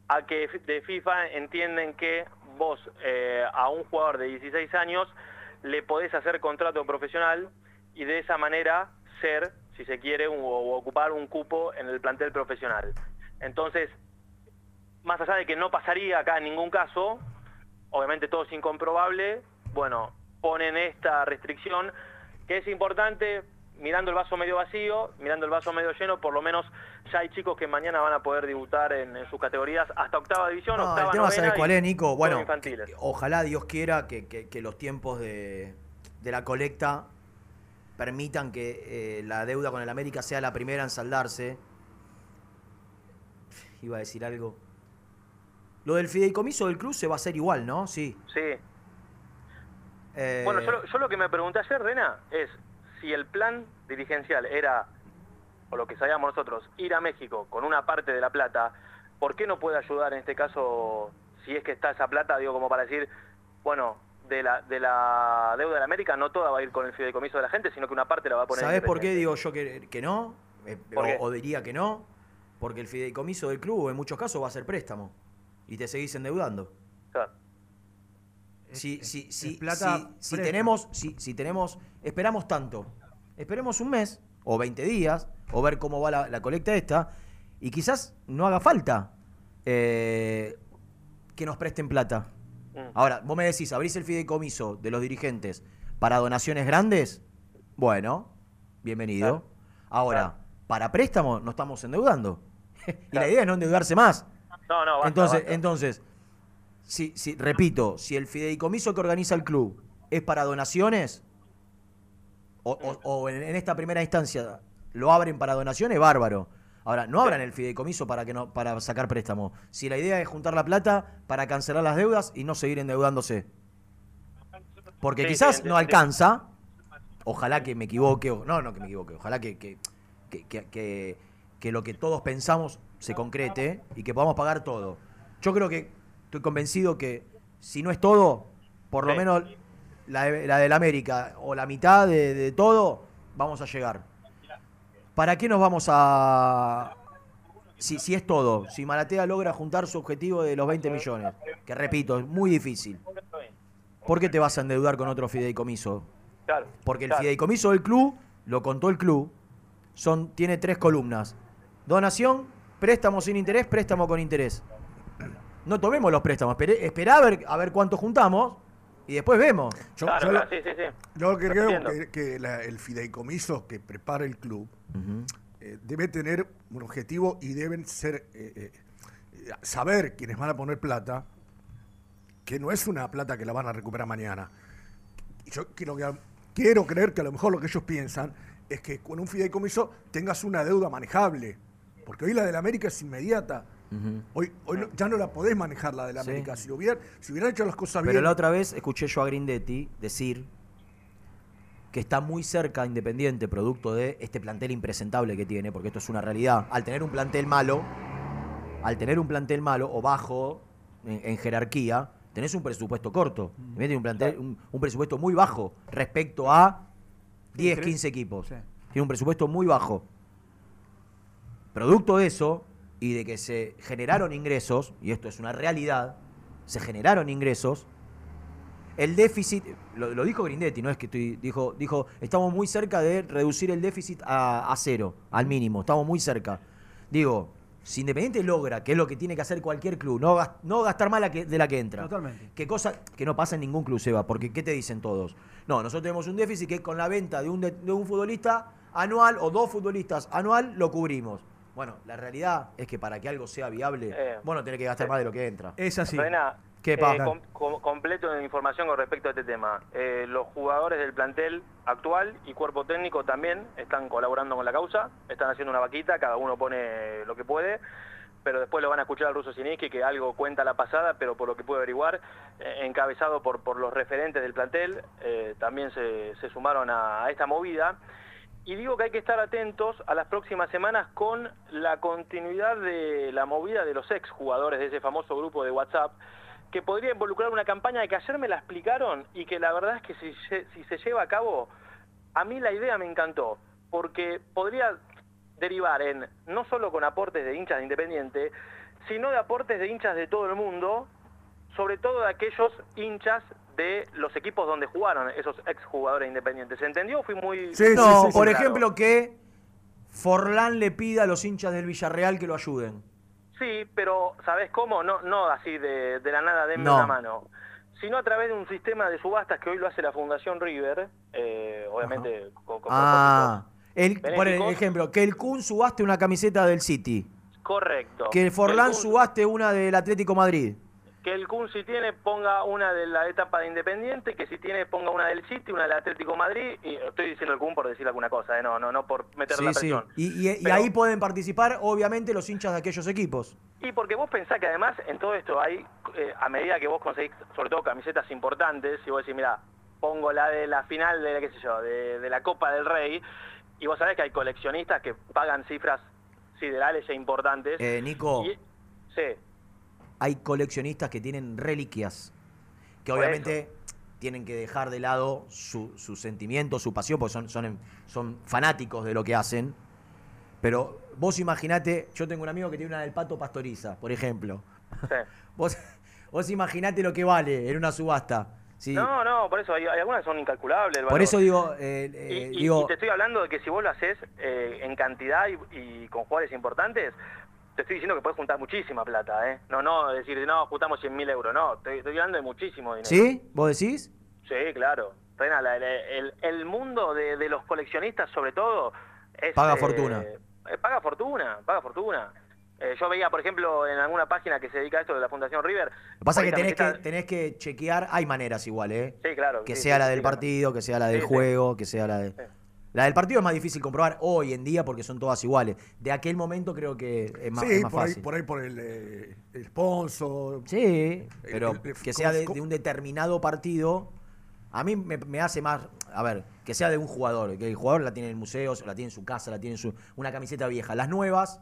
A que de FIFA entienden que vos eh, a un jugador de 16 años le podés hacer contrato profesional y de esa manera ser, si se quiere, o ocupar un cupo en el plantel profesional. Entonces, más allá de que no pasaría acá en ningún caso, obviamente todo es incomprobable, bueno, ponen esta restricción que es importante, mirando el vaso medio vacío, mirando el vaso medio lleno, por lo menos ya hay chicos que mañana van a poder debutar en, en sus categorías hasta octava división, No, octava, el tema novena cuál es, Nico. Bueno, infantiles. ojalá Dios quiera que, que- que los tiempos de, de la colecta permitan que eh, la deuda con el América sea la primera en saldarse. Iba a decir algo. Lo del fideicomiso del club se va a hacer igual, ¿no? Sí. Sí. Eh, Bueno, yo, lo- yo lo que me pregunté ayer, Rena, es si el plan dirigencial era, o lo que sabíamos nosotros, ir a México con una parte de la plata, ¿por qué no puede ayudar en este caso, si es que está esa plata, digo, como para decir, bueno, de la, de la deuda de la América no toda va a ir con el fideicomiso de la gente, sino que una parte la va a poner ¿Sabés por qué digo yo que, que no? Eh, o, o diría que no. Porque el fideicomiso del club en muchos casos va a ser préstamo. Y te seguís endeudando. Claro. Si, si, si, plata si- si tenemos, si, si tenemos, esperamos tanto, esperemos un mes o 20 días o ver cómo va la, la colecta esta y quizás no haga falta eh, que nos presten plata. Mm. Ahora, vos me decís, abrís el fideicomiso de los dirigentes para donaciones grandes, bueno, bienvenido. Ahora, para préstamo no estamos endeudando. y la idea es no endeudarse más. No, no, basta, entonces, basta. entonces, si, si, repito, si el fideicomiso que organiza el club es para donaciones, o, o- o en, en esta primera instancia lo abren para donaciones, bárbaro. Ahora, no abran el fideicomiso para que no, para sacar préstamo. Si la idea es juntar la plata para cancelar las deudas y no seguir endeudándose. Porque quizás no alcanza. Ojalá que me equivoque. o- No, no que me equivoque. Ojalá que, que- que- que lo que todos pensamos se concrete y que podamos pagar todo. Yo creo que estoy convencido que si no es todo, por lo menos la, de- la del América o la mitad de, de todo, vamos a llegar. ¿Para qué nos vamos a... Si, si es todo, si Maratea logra juntar su objetivo de los 20 millones, que repito, es muy difícil. ¿Por qué te vas a endeudar con otro fideicomiso? Porque el fideicomiso del club, lo contó el club, son, tiene tres columnas. Donación, préstamo sin interés, préstamo con interés. No tomemos los préstamos, esperé- esperá a ver, a ver cuánto juntamos y después vemos. Yo, Claro, yo lo- claro, sí, sí, sí. yo creo Entiendo. que, que la- el fideicomiso que prepara el club eh, debe tener un objetivo y deben ser eh, eh, saber quienes van a poner plata que no es una plata que la van a recuperar mañana. Y Yo quiero, que- quiero creer que a lo mejor lo que ellos piensan es que con un fideicomiso tengas una deuda manejable. Porque hoy la del América es inmediata. Hoy, hoy no- ya no la podés manejar la del Sí. América. Si, hubieran, si hubieran hecho las cosas Pero bien. la otra vez escuché yo a Grindetti decir que está muy cerca Independiente, producto de este plantel impresentable que tiene, porque esto es una realidad. Al tener un plantel malo, al tener un plantel malo o bajo en, en jerarquía, tenés un presupuesto corto. Tiene un, plantel, un, un presupuesto muy bajo respecto a 10, 15 equipos. Tiene un presupuesto muy bajo. Producto de eso y de que se generaron ingresos, y esto es una realidad, se generaron ingresos, el déficit, lo, lo dijo Grindetti, no es que estoy, dijo, dijo, estamos muy cerca de reducir el déficit a, a cero, al mínimo, estamos muy cerca. Digo, si Independiente logra, que es lo que tiene que hacer cualquier club, no, gas- no gastar más la que- de la que entra. Totalmente. Que cosa que no pasa en ningún club, Seba, porque ¿qué te dicen todos? No, nosotros tenemos un déficit que con la venta de un, de, de un futbolista anual o dos futbolistas anual lo cubrimos. Bueno, la realidad es que para que algo sea viable, Eh, vos no tenés que gastar más de lo que entra. Es así. Rena, ¿Qué eh, pasa? com- com- completo de información con respecto a este tema. Eh, los jugadores del plantel actual y cuerpo técnico también están colaborando con la causa, están haciendo una vaquita, cada uno pone lo que puede, pero después lo van a escuchar al ruso Siniski, que algo cuenta la pasada, pero por lo que pude averiguar, eh, encabezado por, por los referentes del plantel, eh, también se, se sumaron a, a esta movida. Y digo que hay que estar atentos a las próximas semanas con la continuidad de la movida de los ex jugadores de ese famoso grupo de WhatsApp, que podría involucrar una campaña que ayer me la explicaron y que la verdad es que si, si se lleva a cabo, a mí la idea me encantó, porque podría derivar en no solo con aportes de hinchas de Independiente, sino de aportes de hinchas de todo el mundo, sobre todo de aquellos hinchas de los equipos donde jugaron esos ex jugadores independientes. ¿Se entendió? Fui muy... no, muy por claro. ejemplo, que Forlán le pida a los hinchas del Villarreal que lo ayuden. Sí, pero ¿sabes cómo? No, no así de, de la nada, denme No. una mano. Sino a través de un sistema de subastas que hoy lo hace la Fundación River, eh, obviamente con, con Ah, el, por ejemplo, que el Kun subaste una camiseta del City. Correcto. Que el Forlán Kun- subaste una del Atlético Madrid. Que el Kun si tiene ponga una de la etapa de Independiente, que si tiene ponga una del City, una del Atlético Madrid, y estoy diciendo el Kun por decir alguna cosa, eh, no, no, no por meter la Sí, sí. presión. Y, y- y Pero- ahí pueden participar, obviamente, los hinchas de aquellos equipos. Y porque vos pensás que además en todo esto hay, eh, a medida que vos conseguís, sobre todo camisetas importantes, y vos decís, mira, pongo la de la final de, qué sé yo, de, de la Copa del Rey, y vos sabés que hay coleccionistas que pagan cifras siderales e importantes. Eh, Nico, Y- sí, hay coleccionistas que tienen reliquias, que Por obviamente tienen que dejar de lado su, su sentimiento, su pasión, porque son, son, son fanáticos de lo que hacen. Pero vos imaginate, yo tengo un amigo que tiene una del Pato Pastoriza, por ejemplo. vos vos imaginate lo que vale en una subasta. ¿sí? No, no, por eso hay, hay algunas que son incalculables. el por eso digo, eh, eh, y- digo y te estoy hablando de que si vos lo haces eh, en cantidad y, y con jugadores importantes, te estoy diciendo que puedes juntar muchísima plata, ¿eh? No, no, decir, no, juntamos 100 mil euros, no, estoy, estoy hablando de muchísimo dinero. ¿sí? ¿Vos decís? Sí, claro. Rena, el, el mundo de, de los coleccionistas, sobre todo, es, Paga eh, fortuna. eh, paga fortuna, paga fortuna. Eh, yo veía, por ejemplo, en alguna página que se dedica a esto de la Fundación River. Lo que pasa es que tenés, que camiseta- tenés que chequear, hay maneras igual, ¿eh? Sí, claro. Que sí, sea sí, la del partido, que sea la del juego, que sea la de... La del partido es más difícil comprobar hoy en día porque son todas iguales. De aquel momento creo que es más, sí, es más por ahí, fácil. por ahí por el, eh, el sponsor. Sí, pero El- el- que sea de, ¿cómo- de un determinado partido, a mí me, me hace más, a ver, que sea de un jugador, que el jugador la tiene en el museo, la tiene en su casa, la tiene en su, una camiseta vieja. Las nuevas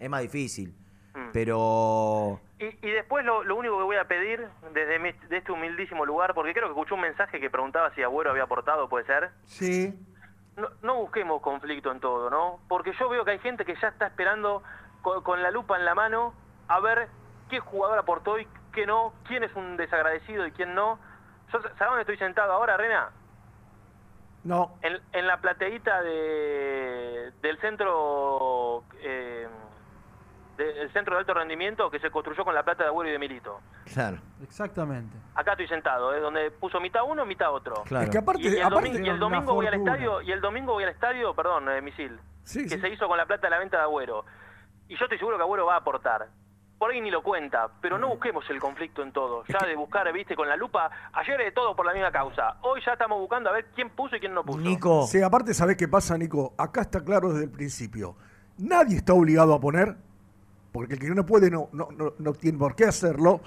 es más difícil, Mm. pero Y, y después lo, lo único que voy a pedir desde mi- de este humildísimo lugar, porque creo que escuché un mensaje que preguntaba si Agüero había aportado, ¿puede ser? Sí. No, no busquemos conflicto en todo, ¿no? Porque yo veo que hay gente que ya está esperando co- con, la lupa en la mano a ver qué jugador aportó y qué no, quién es un desagradecido y quién no. Yo, ¿Sabes dónde estoy sentado ahora, Rena? No. En, en la plateíta de, del centro eh, del centro de alto rendimiento que se construyó con la plata de Agüero y de Milito. Claro. Exactamente. Acá estoy sentado, ¿eh? donde puso mitad uno, mitad otro. Claro. Es que aparte, y, y el aparte domingo, y el domingo voy al estadio, y el domingo voy al estadio, perdón, eh, misil, Sí, que sí. se hizo con la plata de la venta de Agüero. Y yo estoy seguro que Agüero va a aportar. Por ahí ni lo cuenta, pero no busquemos el conflicto en todo. Ya de buscar, viste, con la lupa. Ayer de todo por la misma causa. Hoy ya estamos buscando a ver quién puso y quién no puso. Nico. Sí, aparte, ¿sabés qué pasa, Nico? Acá está claro desde el principio. Nadie está obligado a poner, porque el que no puede no, no, no, no tiene por qué hacerlo.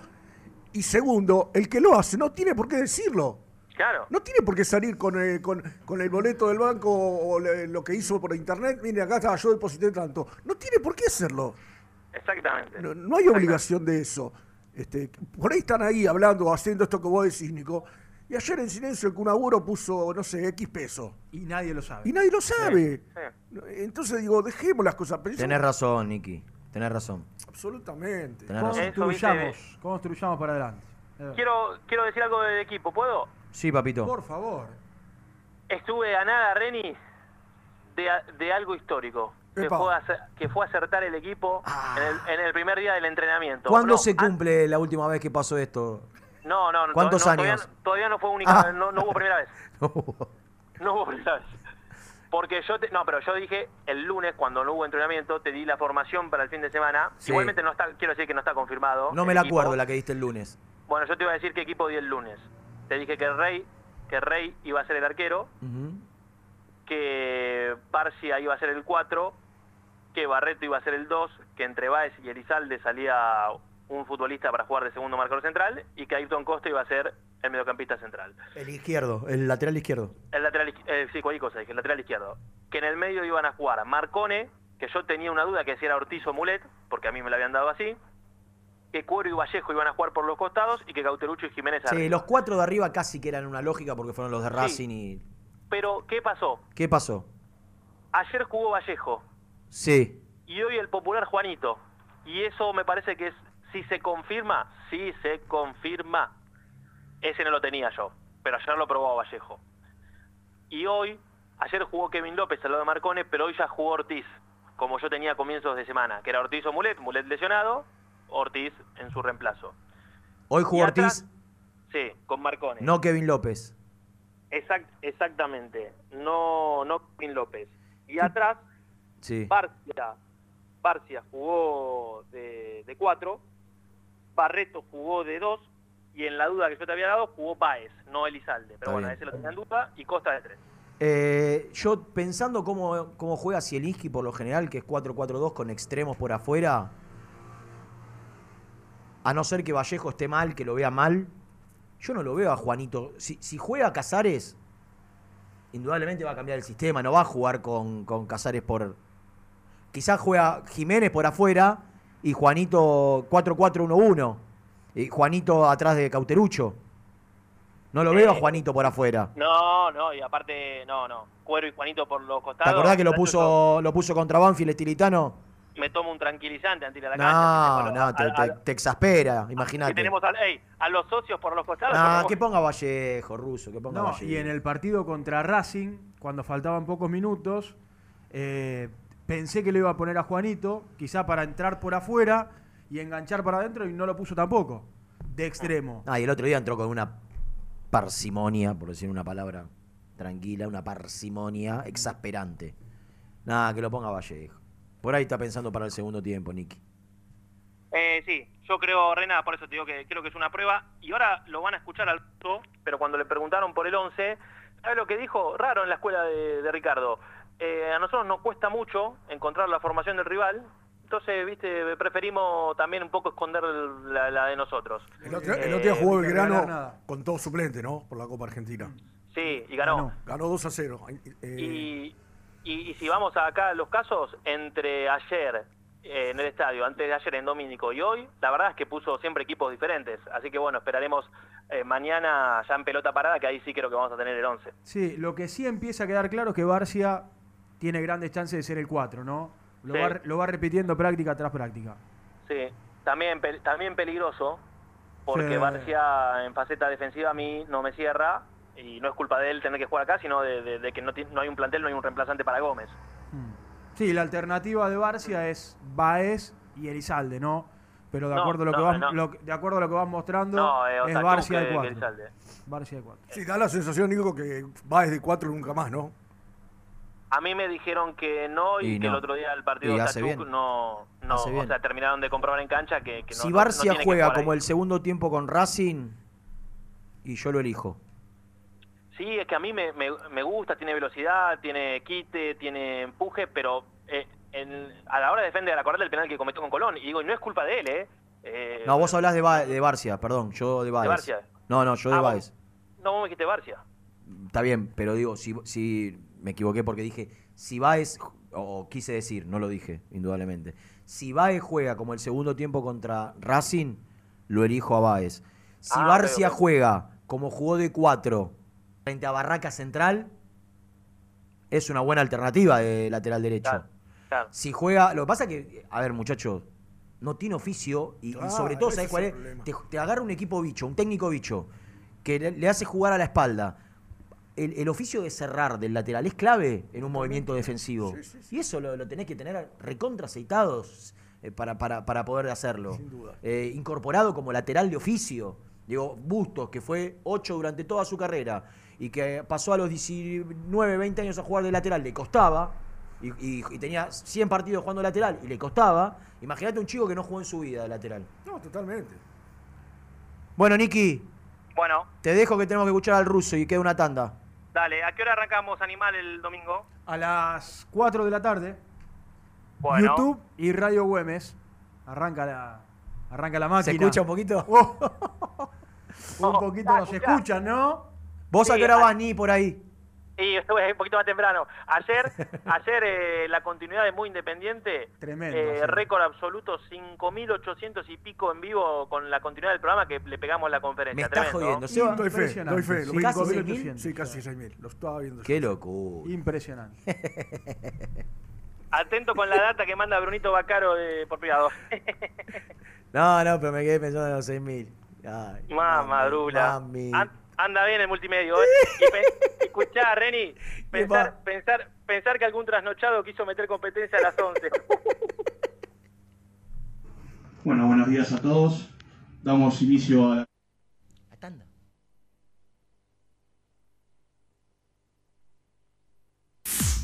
Y segundo, el que lo hace no tiene por qué decirlo. Claro. No tiene por qué salir con, eh, con, con el boleto del banco o le- lo que hizo por internet. Mire, acá está, yo deposité tanto. No tiene por qué hacerlo. Exactamente. No, no hay obligación de eso. Este, por ahí están ahí hablando, haciendo esto que vos decís, Nico. Y ayer en silencio el Cunaguro puso, no sé, X peso. Y nadie lo sabe. Y nadie lo sabe. Entonces digo, dejemos las cosas. Pero eso- Tenés razón, Nicky. Tenés razón. Absolutamente. Tenés razón. Construyamos, construyamos para adelante. Quiero, quiero decir algo del equipo, ¿puedo? Sí, papito. Por favor. Estuve a nada, Reni, de, de algo histórico. Que fue, que fue acertar el equipo en, el, en el primer día del entrenamiento. ¿Cuándo No, se cumple la última vez que pasó esto? No, no, no. ¿Cuántos to- no, años? Todavía, todavía no fue única, Ah. no, no hubo primera vez. No hubo primera vez. Porque yo te, no, pero yo dije el lunes cuando no hubo entrenamiento te di la formación para el fin de semana. Sí. Igualmente no está, quiero decir que no está confirmado. No me la equipo. acuerdo la que diste el lunes. Bueno, yo te iba a decir qué equipo di el lunes. Te dije que Rey, que Rey iba a ser el arquero, que Barcia iba a ser el 4, que Barreto iba a ser el 2, que entre Baez y Elizalde salía un futbolista para jugar de segundo marcador central y que Ayrton Costa iba a ser el mediocampista central. El izquierdo, el lateral izquierdo. El lateral, eh, sí, cualquier cosa, dije, el lateral izquierdo. Que en el medio iban a jugar Marcone, que yo tenía una duda que si era Ortiz o Mulet, porque a mí me lo habían dado así. Que Cuero y Vallejo iban a jugar por los costados y que Cauterucho y Jiménez Sí, arriba. los cuatro de arriba casi que eran una lógica porque fueron los de Racing y... Pero, ¿qué pasó? ¿Qué pasó? Ayer jugó Vallejo Sí. y hoy el popular Juanito. Y eso me parece que es, si se confirma, si se confirma. Ese no lo tenía yo, pero ayer lo probó Vallejo. Y hoy, ayer jugó Kevin López al lado de Marcone, pero hoy ya jugó Ortiz, como yo tenía a comienzos de semana, que era Ortiz o Mulet, Mulet lesionado, Ortiz en su reemplazo. Hoy jugó atrás- Ortiz, Sí, con Marcone. no Kevin López. Exact- exactamente, no, no Kevin López. Y atrás, Sí. Barcia, Barcia jugó de, de cuatro, Barreto jugó de dos, y en la duda que yo te había dado jugó Baez, no Elizalde. Pero bueno, ese lo tenía en duda, y Costa de tres. Eh, yo pensando cómo, cómo juega Zielinski por lo general, que es 4-4-2 con extremos por afuera, a no ser que Vallejo esté mal, que lo vea mal, yo no lo veo a Juanito. Si, si juega Casares, indudablemente va a cambiar el sistema, no va a jugar con, con Casares por... Quizás juega Jiménez por afuera y Juanito 4-4-1-1. Y Juanito atrás de Cauterucho. No lo veo a Juanito por afuera. No, no, y aparte, no, no. Cuero y Juanito por los costados. ¿Te acordás que lo puso, lo puso contra Banfield Estilitano? Me tomo un tranquilizante antes de ir a la cancha. No, no, te, te- te exaspera, Y imagínate. tenemos al- a los socios por los costados. Ah, ponemos- que ponga Vallejo, Ruso, que ponga No, Vallejo. y en el partido contra Racing, cuando faltaban pocos minutos, eh, pensé que le iba a poner a Juanito, quizá para entrar por afuera y enganchar para adentro, y no lo puso tampoco, de extremo. Ah, y el otro día entró con una parsimonia, por decir una palabra tranquila, una parsimonia exasperante. Nada, que lo ponga Vallejo. Por ahí está pensando para el segundo tiempo, Nicky. Eh, sí, yo creo, Rena, por eso te digo que creo que es una prueba. Y ahora lo van a escuchar al pero cuando le preguntaron por el 11, ¿sabes lo que dijo? Raro en la escuela de, de Ricardo. Eh, a nosotros nos cuesta mucho encontrar la formación del rival. Entonces, viste, preferimos también un poco esconder la, la de nosotros. El otro, el Eh, otro día jugó Belgrano con todo suplente, ¿no? Por la Copa Argentina. Sí, y ganó. Ganó 2 a 0. Eh, Y, y, y si vamos acá a los casos, entre ayer eh, en el estadio, antes de ayer en Domínico y hoy, la verdad es que puso siempre equipos diferentes. Así que bueno, esperaremos eh, mañana ya en pelota parada, que ahí sí creo que vamos a tener el 11. Sí, lo que sí empieza a quedar claro es que Barcia tiene grandes chances de ser el 4, ¿no? Lo, Sí. va, lo va repitiendo práctica tras práctica. Sí, también, pe- también peligroso, porque Sí. Barcia en faceta defensiva a mí no me cierra y no es culpa de él tener que jugar acá, sino de, de- de que no, no hay un plantel, no hay un reemplazante para Gómez. Sí, la alternativa de Barcia es Baez y Elizalde, ¿no? Pero de No, acuerdo a lo que no, vas, no. lo que- de acuerdo a lo que vas mostrando, No, eh, es Barcia de que- que 4. Elizalde. Barcia de 4. Sí, da la sensación, Nico, que va desde cuatro nunca más, ¿no? A mí me dijeron que no y, Y que no. el otro día el partido de bien. no, no o bien. sea, terminaron de comprobar en cancha que, que no si no Barcia juega como ahí. el segundo tiempo con Racing, y yo lo elijo. Sí, es que a mí me, me, me gusta, tiene velocidad, tiene quite, tiene empuje, pero eh, en- a la hora de defender, al acordar del penal que cometió con Colón, y digo, y no es culpa de él, ¿eh? Eh, No, vos hablás de, Ba- de Barcia, perdón, yo de Baez. Barcia? No, no, yo de Ah, vos-. No, vos me dijiste Barcia. Está bien, pero digo, si, si me equivoqué porque dije, si Baez, o quise decir, no lo dije, indudablemente. Si Baez juega como el segundo tiempo contra Racing, lo elijo a Baez. Si Ah, Barcia juega como jugó de 4 frente a Barraca Central, es una buena alternativa de lateral derecho. Claro. Si juega, lo que pasa que, a ver, muchachos, no tiene oficio y, y Claro, sobre todo, ¿sabes es cuál es? Te, te agarra un equipo bicho, un técnico bicho, que le, le hace jugar a la espalda. El, el oficio de cerrar del lateral es clave en un movimiento defensivo. Y eso lo, lo tenés que tener recontra aceitados eh, para, para, para poder hacerlo. Sin duda. Eh, incorporado como lateral de oficio. Digo, Bustos, que fue 8 durante toda su carrera y que pasó a los 19, 20 años a jugar de lateral, le costaba. Y, y- y tenía 100 partidos jugando lateral y le costaba. Imagínate un chico que no jugó en su vida de lateral. No, totalmente. Bueno, Niki, Bueno, te dejo que tenemos que escuchar al ruso y queda una tanda. Dale, ¿a qué hora arrancamos Animal el domingo? A las 4 de la tarde, Bueno. YouTube y Radio Güemes. Arranca la, arranca la máquina. escucha un poquito? un poquito nos escuchan, ¿no? ¿Vos a Sí, qué hora a- vas, Ni, por ahí? Y un poquito más temprano. Ayer, ayer eh, la continuidad de Muy Independiente, Tremendo, eh, ayer. récord absoluto, 5.800 y pico en vivo con la continuidad del programa que le pegamos la conferencia. Me estás Tremendo. jodiendo, Seba. Doy fe, doy fe. Sí, casi mismo, 6.000. Sí, casi 6.000. Lo estaba viendo. Qué locura. Impresionante. Atento con la data que manda Brunito Bacaro de, por privado. No, no, pero me quedé pensando en los 6.000. Ay, Mamá, Drula. mami. An- anda bien el multimedio, ¿eh? Y pe- escuchá, Reni, pensar, pensar, pensar que algún trasnochado quiso meter competencia a las 11. Bueno, buenos días a todos. Damos inicio a.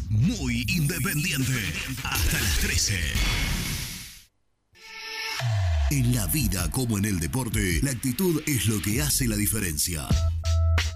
Muy independiente. Hasta las 13. En la vida como en el deporte, la actitud es lo que hace la diferencia.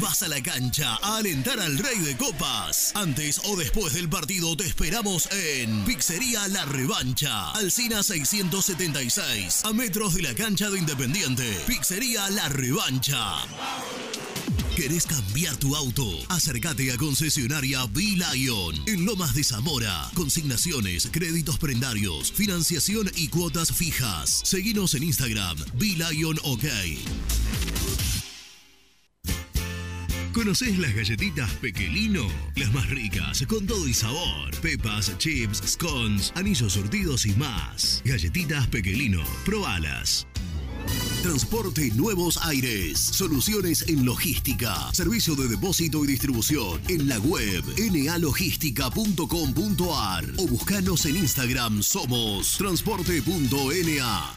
Vas a la cancha a alentar al Rey de Copas. Antes o después del partido te esperamos en Pizzería La Revancha, Alcina 676, a metros de la cancha de Independiente. Pizzería La Revancha. ¿Querés cambiar tu auto? Acércate a concesionaria B-Lion en Lomas de Zamora. Consignaciones, créditos prendarios, financiación y cuotas fijas. Seguinos en Instagram, B-Lion OK. ¿Conocés las galletitas Pequelino? Las más ricas, con todo y sabor. Pepas, chips, scones, anillos surtidos y más. Galletitas Pequelino, probalas. Transporte Nuevos Aires. Soluciones en logística. Servicio de depósito y distribución. En la web nalogística.com.ar o buscanos en Instagram. Somos transporte.na.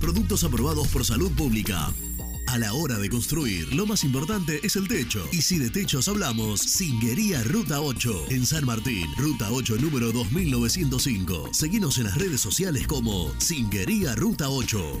Productos aprobados por salud pública. A la hora de construir, lo más importante es el techo. Y si de techos hablamos, Singuería Ruta 8. En San Martín, Ruta 8 número 2905. Seguinos en las redes sociales como Singuería Ruta 8.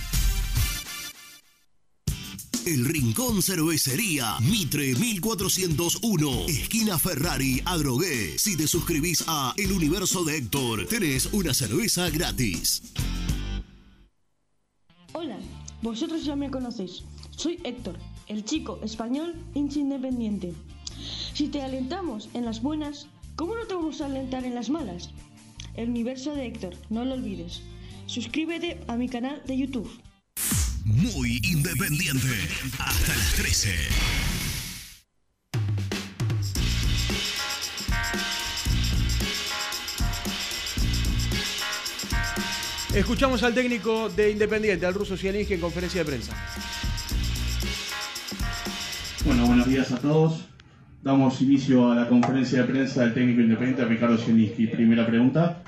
El Rincón Cervecería, Mitre 1401, esquina Ferrari, Adrogué. Si te suscribís a El Universo de Héctor, tenés una cerveza gratis. Hola, vosotros ya me conocéis. Soy Héctor, el chico español hincha independiente. Si te alentamos en las buenas, ¿cómo no te vamos a alentar en las malas? El universo de Héctor, no lo olvides. Suscríbete a mi canal de YouTube. Muy independiente. Hasta las 13. Escuchamos al técnico de Independiente, al ruso Zielinski, en conferencia de prensa. Bueno, buenos días a todos. Damos inicio a la conferencia de prensa del técnico independiente Ricardo Zielinski. Primera pregunta.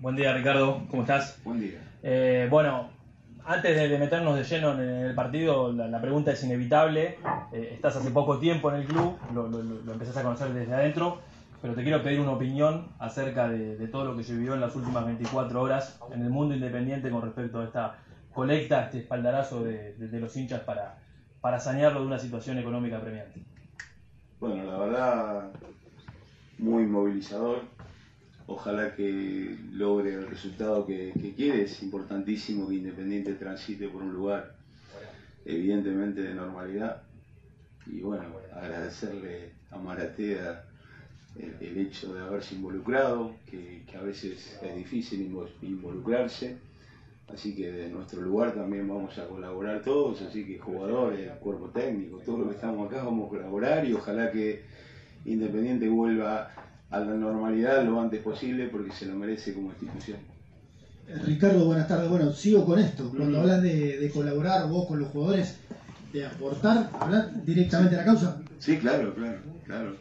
Buen día, Ricardo. ¿Cómo estás? Buen día. Eh, bueno, antes de, meternos de lleno en el partido, la, pregunta es inevitable. Eh, estás hace poco tiempo en el club, lo, lo, empezás a conocer desde adentro, pero te quiero pedir una opinión acerca de, todo lo que se vivió en las últimas 24 horas en el mundo independiente con respecto a esta colecta, este espaldarazo de los hinchas para, para sanearlo de una situación económica premiante. Bueno, la verdad, muy movilizador. Ojalá que logre el resultado que, quiere. Es importantísimo que Independiente transite por un lugar evidentemente de normalidad. Y bueno, agradecerle a Maratea el, hecho de haberse involucrado, que, que a veces es difícil invo- involucrarse. Así que de nuestro lugar también vamos a colaborar todos, así que jugadores, cuerpo técnico, todos los que estamos acá vamos a colaborar y ojalá que Independiente vuelva a la normalidad lo antes posible porque se lo merece como institución. Eh, Ricardo, buenas tardes. Bueno, sigo con esto. Cuando hablan de, de colaborar vos con los jugadores, de aportar, hablar directamente a la causa. Sí, claro, claro, claro.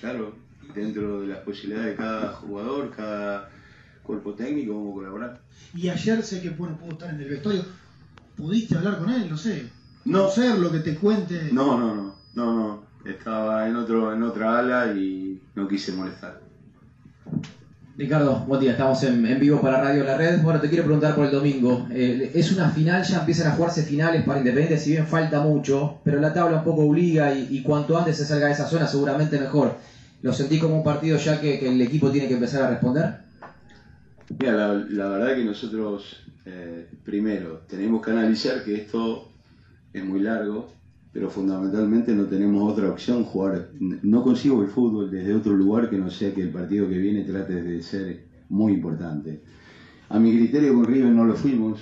Claro, dentro de las posibilidades de cada jugador, cada cuerpo técnico, vamos a colaborar. Y ayer sé que bueno, pudo estar en el vestuario. ¿Pudiste hablar con él? No sé. No. Conocerlo, que te cuente. No, no, no, no, no. Estaba en otro, en otra ala y no quise molestar. Ricardo, buen día, estamos en, en vivo para Radio La Red. Bueno, te quiero preguntar por el domingo. Eh, es una final, ya empiezan a jugarse finales para Independiente, si bien falta mucho, pero la tabla un poco obliga y, y cuanto antes se salga de esa zona, seguramente mejor. ¿Lo sentís como un partido ya que, que el equipo tiene que empezar a responder? Mira, la, la verdad que nosotros, eh, primero, tenemos que analizar que esto es muy largo, pero fundamentalmente no tenemos otra opción, jugar. No consigo el fútbol desde otro lugar que no sea que el partido que viene trate de ser muy importante. A mi criterio con River no lo fuimos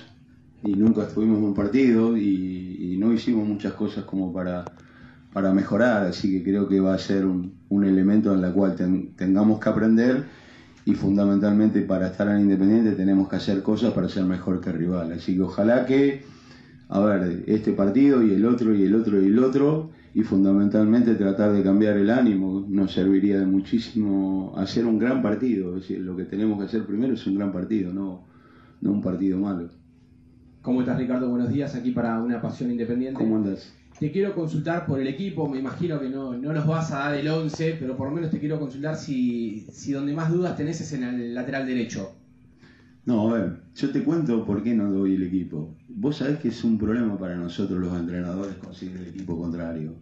y nunca estuvimos en un partido y, no hicimos muchas cosas como para, para mejorar, así que creo que va a ser un, un elemento en el cual ten- tengamos que aprender y fundamentalmente para estar en Independiente tenemos que hacer cosas para ser mejor que el rival. Así que ojalá que, a ver, este partido y el otro y el otro y el otro y fundamentalmente tratar de cambiar el ánimo nos serviría de muchísimo hacer un gran partido. Es decir, lo que tenemos que hacer primero es un gran partido, no, no un partido malo. ¿Cómo estás Ricardo? Buenos días, aquí para una pasión independiente. ¿Cómo andas? Te quiero consultar por el equipo, me imagino que no, no nos vas a dar el 11, pero por lo menos te quiero consultar si, si donde más dudas tenés es en el lateral derecho. No, a ver, yo te cuento por qué no doy el equipo. Vos sabés que es un problema para nosotros los entrenadores conseguir el equipo contrario.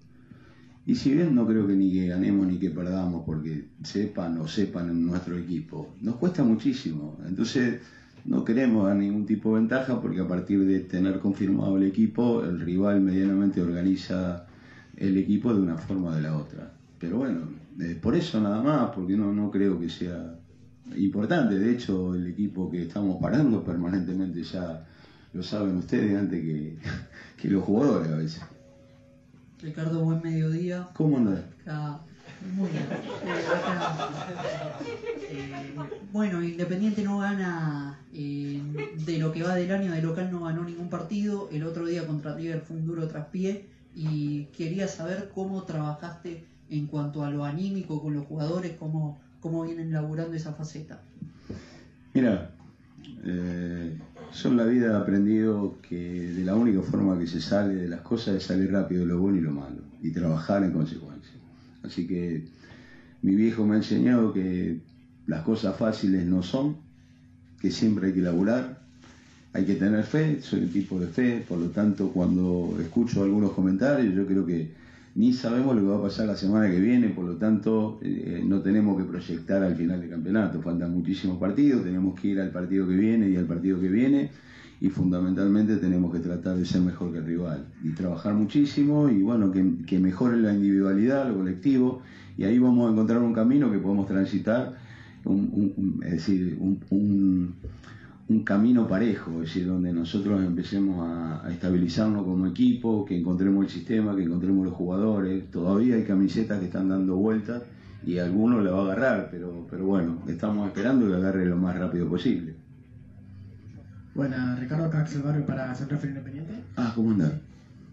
Y si bien no creo que ni que ganemos ni que perdamos porque sepan o sepan en nuestro equipo, nos cuesta muchísimo. Entonces no queremos dar ningún tipo de ventaja porque a partir de tener confirmado el equipo, el rival medianamente organiza el equipo de una forma o de la otra. Pero bueno, eh, por eso nada más, porque no, no creo que sea importante. De hecho, el equipo que estamos parando permanentemente ya lo saben ustedes antes que, que los jugadores a veces. Ricardo, buen mediodía. ¿Cómo andas? Acá, muy bien. Eh, acá, eh, bueno, Independiente no gana eh, de lo que va del año, de local no ganó ningún partido. El otro día contra River fue un duro traspié y quería saber cómo trabajaste en cuanto a lo anímico con los jugadores, cómo, cómo vienen laburando esa faceta. Mira, eh, yo en la vida he aprendido que de la única forma que se sale de las cosas es salir rápido lo bueno y lo malo y trabajar en consecuencia. Así que mi viejo me ha enseñado que las cosas fáciles no son, que siempre hay que laburar, hay que tener fe, soy un tipo de fe, por lo tanto cuando escucho algunos comentarios yo creo que ni sabemos lo que va a pasar la semana que viene, por lo tanto eh, no tenemos que proyectar al final del campeonato, faltan muchísimos partidos, tenemos que ir al partido que viene y al partido que viene y fundamentalmente tenemos que tratar de ser mejor que el rival y trabajar muchísimo y bueno, que, mejore la individualidad, lo colectivo y ahí vamos a encontrar un camino que podemos transitar, es decir, un, un camino parejo, es decir, donde nosotros empecemos a, a estabilizarnos como equipo, que encontremos el sistema, que encontremos los jugadores. Todavía hay camisetas que están dando vueltas y alguno la va a agarrar, pero, pero bueno, estamos esperando que agarre lo más rápido posible. Buena, Ricardo acá Axel Barrio para Centro Frío Independiente. Ah, ¿cómo andás?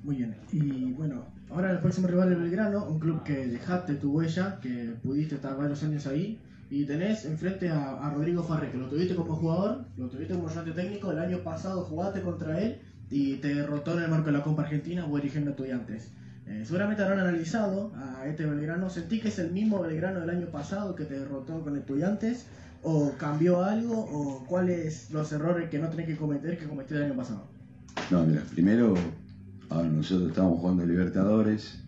Muy bien. Y bueno, ahora el próximo rival es Belgrano, un club que dejaste tu huella, que pudiste estar varios años ahí. Y tenés enfrente a, Rodrigo Farré, que lo tuviste como jugador, lo tuviste como ayudante técnico. El año pasado jugaste contra él y te derrotó en el marco de la Copa Argentina o dirigiendo estudiantes. Eh, seguramente habrán analizado a este Belgrano. ¿Sentí que es el mismo Belgrano del año pasado que te derrotó con estudiantes? ¿O cambió algo? ¿O cuáles los errores que no tenés que cometer que cometiste el año pasado? No, mira, primero, a ver, nosotros estábamos jugando Libertadores,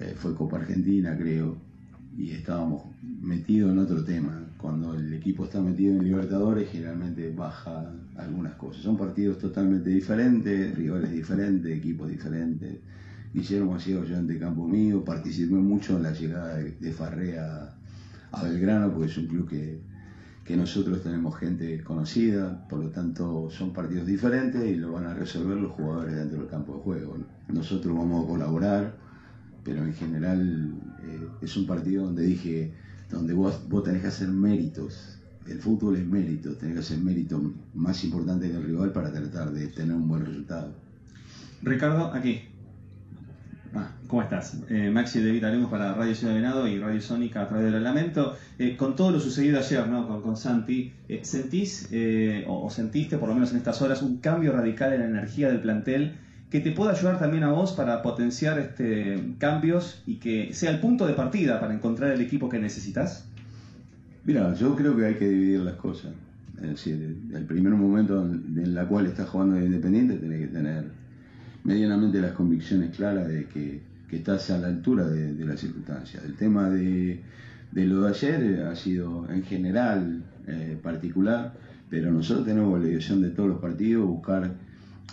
eh, fue Copa Argentina, creo, y estábamos metidos en otro tema. Cuando el equipo está metido en Libertadores, generalmente baja algunas cosas. Son partidos totalmente diferentes, rivales diferentes, equipos diferentes. Guillermo sido ayudante de campo mío, participé mucho en la llegada de, de Farré a, a Belgrano, porque es un club que, que nosotros tenemos gente conocida, por lo tanto son partidos diferentes y lo van a resolver los jugadores dentro del campo de juego. Nosotros vamos a colaborar, pero en general eh, es un partido donde dije, donde vos, vos tenés que hacer méritos. El fútbol es mérito, tenés que hacer mérito más importante que el rival para tratar de tener un buen resultado. Ricardo, aquí. Ah, ¿Cómo estás? Eh, Maxi de Vitalemos para Radio Ciudad de Venado y Radio Sónica a través del Lamento. Eh, con todo lo sucedido ayer ¿no? con, con Santi, eh, ¿sentís o, o sentiste, por lo menos en estas horas, un cambio radical en la energía del plantel que te pueda ayudar también a vos para potenciar este, cambios y que sea el punto de partida para encontrar el equipo que necesitas? Mira, yo creo que hay que dividir las cosas. Es decir, el primer momento en la cual estás jugando de Independiente tenés que tener medianamente las convicciones claras de que, que estás a la altura de, de las circunstancias. El tema de, de lo de ayer eh, ha sido en general eh, particular, pero nosotros tenemos la obligación de todos los partidos buscar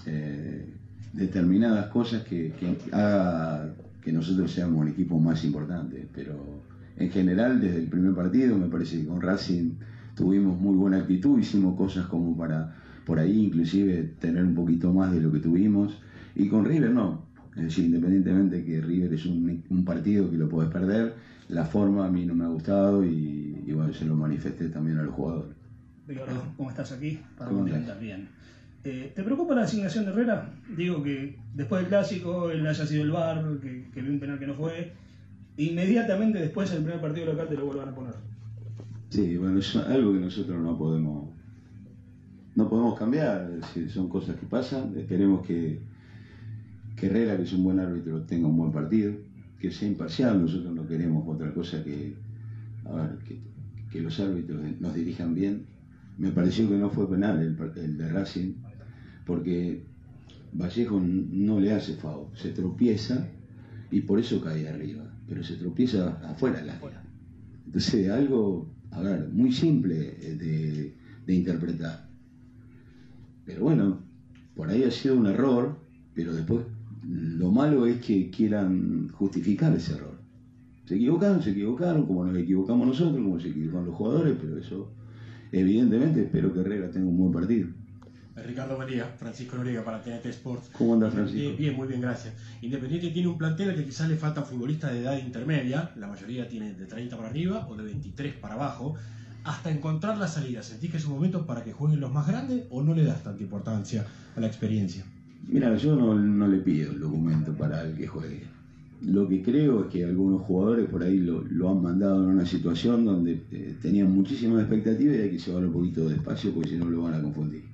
eh, determinadas cosas que, que haga que nosotros seamos el equipo más importante. Pero en general, desde el primer partido, me parece que con Racing tuvimos muy buena actitud, hicimos cosas como para por ahí inclusive tener un poquito más de lo que tuvimos. Y con River no. Es decir, independientemente que River es un, un partido que lo puedes perder, la forma a mí no me ha gustado y, y bueno, se lo manifesté también a los jugadores. ¿cómo estás aquí? Para ¿Cómo bien. Eh, ¿Te preocupa la asignación de Herrera? Digo que después del clásico él haya sido el bar, que, que vio un penal que no fue. Inmediatamente después del primer partido local te lo vuelvan a poner. Sí, bueno, es algo que nosotros no podemos no podemos cambiar, son cosas que pasan, esperemos que, que Herrera, que es un buen árbitro, tenga un buen partido, que sea imparcial, nosotros no queremos otra cosa que, a ver, que, los árbitros nos dirijan bien. Me pareció que no fue penal el, el de Racing, porque Vallejo no le hace FAO, se tropieza y por eso cae arriba, pero se tropieza afuera del área. Entonces, algo, a ver, muy simple de, interpretar. Pero bueno, por ahí ha sido un error, pero después lo malo es que quieran justificar ese error. Se equivocaron, se equivocaron, como nos equivocamos nosotros, como se equivocan los jugadores, pero eso, evidentemente, espero que Herrera tenga un buen partido. Ricardo María, Francisco Noriega para TNT Sports. ¿Cómo anda, Francisco? Bien, bien, muy bien, gracias. Independiente tiene un plantel al que quizás le faltan futbolistas de edad intermedia, la mayoría tiene de 30 para arriba o de 23 para abajo, hasta encontrar la salida. ¿Sentís que es un momento para que jueguen los más grandes o no le das tanta importancia a la experiencia? Mira, yo no, no le pido el documento para el que juegue. Lo que creo es que algunos jugadores por ahí lo, lo han mandado en una situación donde eh, tenían muchísimas expectativas y hay que llevarlo un poquito despacio porque si no lo van a confundir.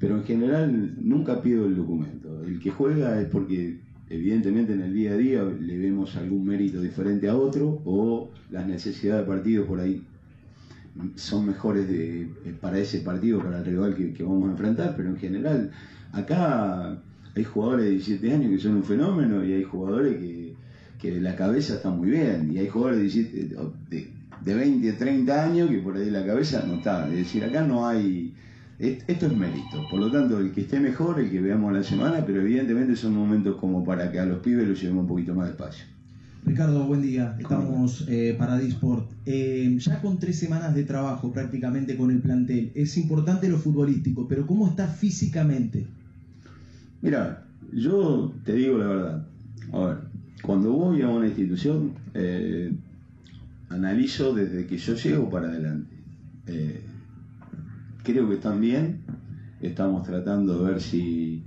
Pero en general nunca pido el documento. El que juega es porque evidentemente en el día a día le vemos algún mérito diferente a otro o las necesidades de partido por ahí son mejores de, eh, para ese partido, para el rival que, vamos a enfrentar, pero en general acá hay jugadores de 17 años que son un fenómeno y hay jugadores que, que de la cabeza están muy bien y hay jugadores de, 17 de, de 20, 30 años que por ahí la cabeza no está. Es decir, acá no hay... est- Esto es mérito, por lo tanto el que esté mejor, el que veamos la semana, pero evidentemente son momentos como para que a los pibes los llevemos un poquito más despacio. Ricardo, buen día. Estamos eh, para Disport. Eh, ya con tres semanas de trabajo prácticamente con el plantel, es importante lo futbolístico, pero ¿cómo está físicamente? Mira, yo te digo la verdad. A ver, cuando voy a una institución, eh, analizo desde que yo llego para adelante. Eh, creo que están bien. Estamos tratando de ver si,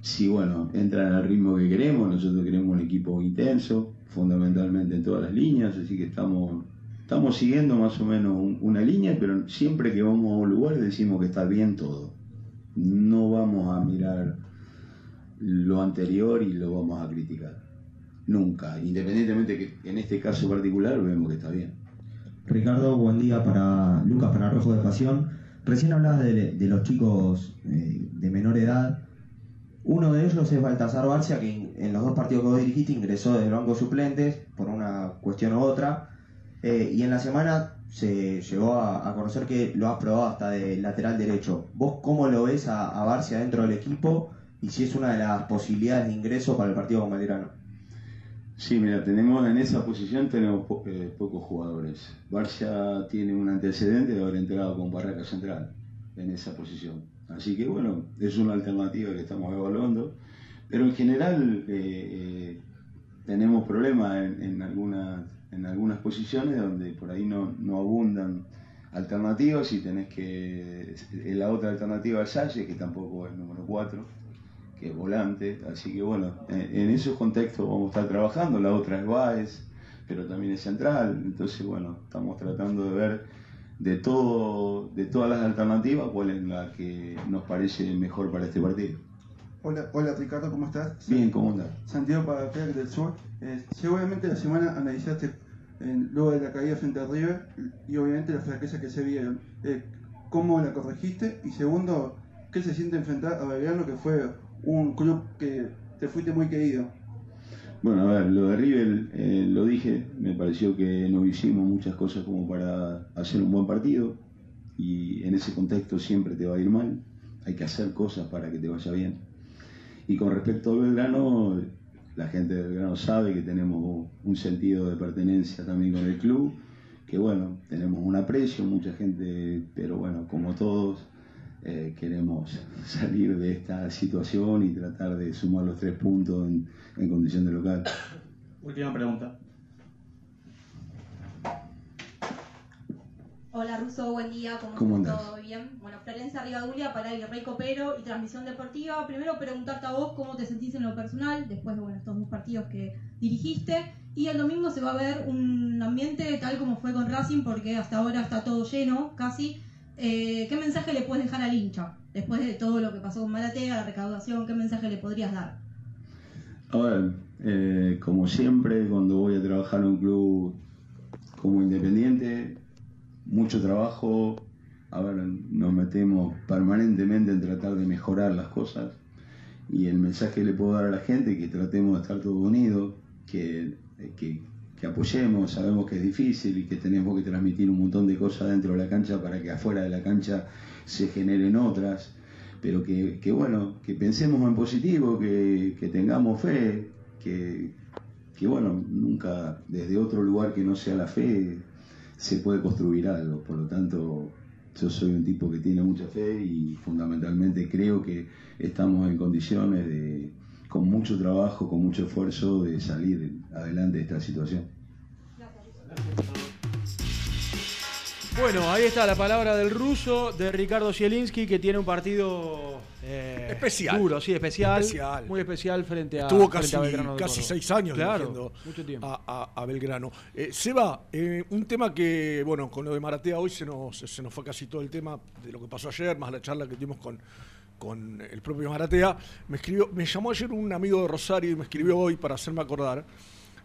si, bueno, entran al ritmo que queremos. Nosotros queremos un equipo intenso, fundamentalmente en todas las líneas, así que estamos, estamos siguiendo más o menos un- una línea, pero siempre que vamos a un lugar decimos que está bien todo. No vamos a mirar lo anterior y lo vamos a criticar. Nunca, independientemente que en este caso particular vemos que está bien. Ricardo, buen día para Lucas, para Rojo de Pasión. Recién hablabas de, los chicos eh, de menor edad. Uno de ellos es Baltasar Barcia, que en los dos partidos que vos dirigiste ingresó desde el banco suplentes por una cuestión u otra. Eh, y en la semana se llegó a, conocer que lo has probado hasta de lateral derecho. ¿Vos cómo lo ves a, Barcia dentro del equipo y si es una de las posibilidades de ingreso para el partido con? Sí, mira, tenemos en esa posición tenemos eh, pocos jugadores. Barcia tiene un antecedente de haber entrado con Barraca Central en esa posición. Así que bueno, es una alternativa que estamos evaluando. Pero en general eh, eh, tenemos problemas en, algunas, en algunas posiciones donde por ahí no, no abundan alternativas y tenés que... La otra alternativa es Salle, que tampoco es número 4 que es volante, así que bueno, en, esos contextos vamos a estar trabajando, la otra es Baez, pero también es central, entonces bueno, estamos tratando de ver de todo, de todas las alternativas cuál es la que nos parece mejor para este partido. Hola, hola Ricardo, ¿cómo estás? Bien, ¿cómo andás? Santiago para Crack del Sur. Eh, seguramente la semana analizaste eh, luego de la caída frente a River y obviamente la fraqueza que se vieron. Eh, ¿Cómo la corregiste? Y segundo, ¿qué se siente enfrentar a Belgrano que fue un club que te fuiste muy querido? Bueno, a ver, lo de River, eh, lo dije, me pareció que no hicimos muchas cosas como para hacer un buen partido y en ese contexto siempre te va a ir mal, hay que hacer cosas para que te vaya bien. Y con respecto a Belgrano, la gente de Belgrano sabe que tenemos un sentido de pertenencia también con el club, que bueno, tenemos un aprecio, mucha gente, pero bueno, como todos, eh, queremos salir de esta situación y tratar de sumar los tres puntos en, en condición de local. Última pregunta. Hola Russo, buen día, ¿cómo, ¿Cómo estás? ¿Todo bien? Bueno, Florencia Rivadulia para el Rey Copero y Transmisión Deportiva. Primero preguntarte a vos cómo te sentís en lo personal después de bueno, estos dos partidos que dirigiste. Y el domingo se va a ver un ambiente tal como fue con Racing porque hasta ahora está todo lleno, casi. Eh, ¿Qué mensaje le puedes dejar al hincha? Después de todo lo que pasó con Maratea, la recaudación, ¿qué mensaje le podrías dar? A ver, eh, como siempre, cuando voy a trabajar en un club como independiente, mucho trabajo. A ver, nos metemos permanentemente en tratar de mejorar las cosas. Y el mensaje que le puedo dar a la gente es que tratemos de estar todos unidos, que, que, que apoyemos, sabemos que es difícil y que tenemos que transmitir un montón de cosas dentro de la cancha para que afuera de la cancha se generen otras pero que, que bueno, que pensemos en positivo, que, que tengamos fe, que, que bueno, nunca desde otro lugar que no sea la fe se puede construir algo. Por lo tanto, yo soy un tipo que tiene mucha fe y fundamentalmente creo que estamos en condiciones de, con mucho trabajo, con mucho esfuerzo, de salir adelante de esta situación. Bueno, ahí está la palabra del ruso, de Ricardo Zielinski, que tiene un partido eh, Especial. Duro, sí, especial, Especial. Muy especial frente a, Estuvo frente casi, a Belgrano de casi seis años claro, dirigiendo mucho tiempo. A, a- a Belgrano. Eh, Seba, eh, un tema que, bueno, con lo de Maratea hoy se nos, se nos fue casi todo el tema de lo que pasó ayer, más la charla que tuvimos con, con el propio Maratea. Me, escribió, me llamó ayer un amigo de Rosario y me escribió hoy para hacerme acordar.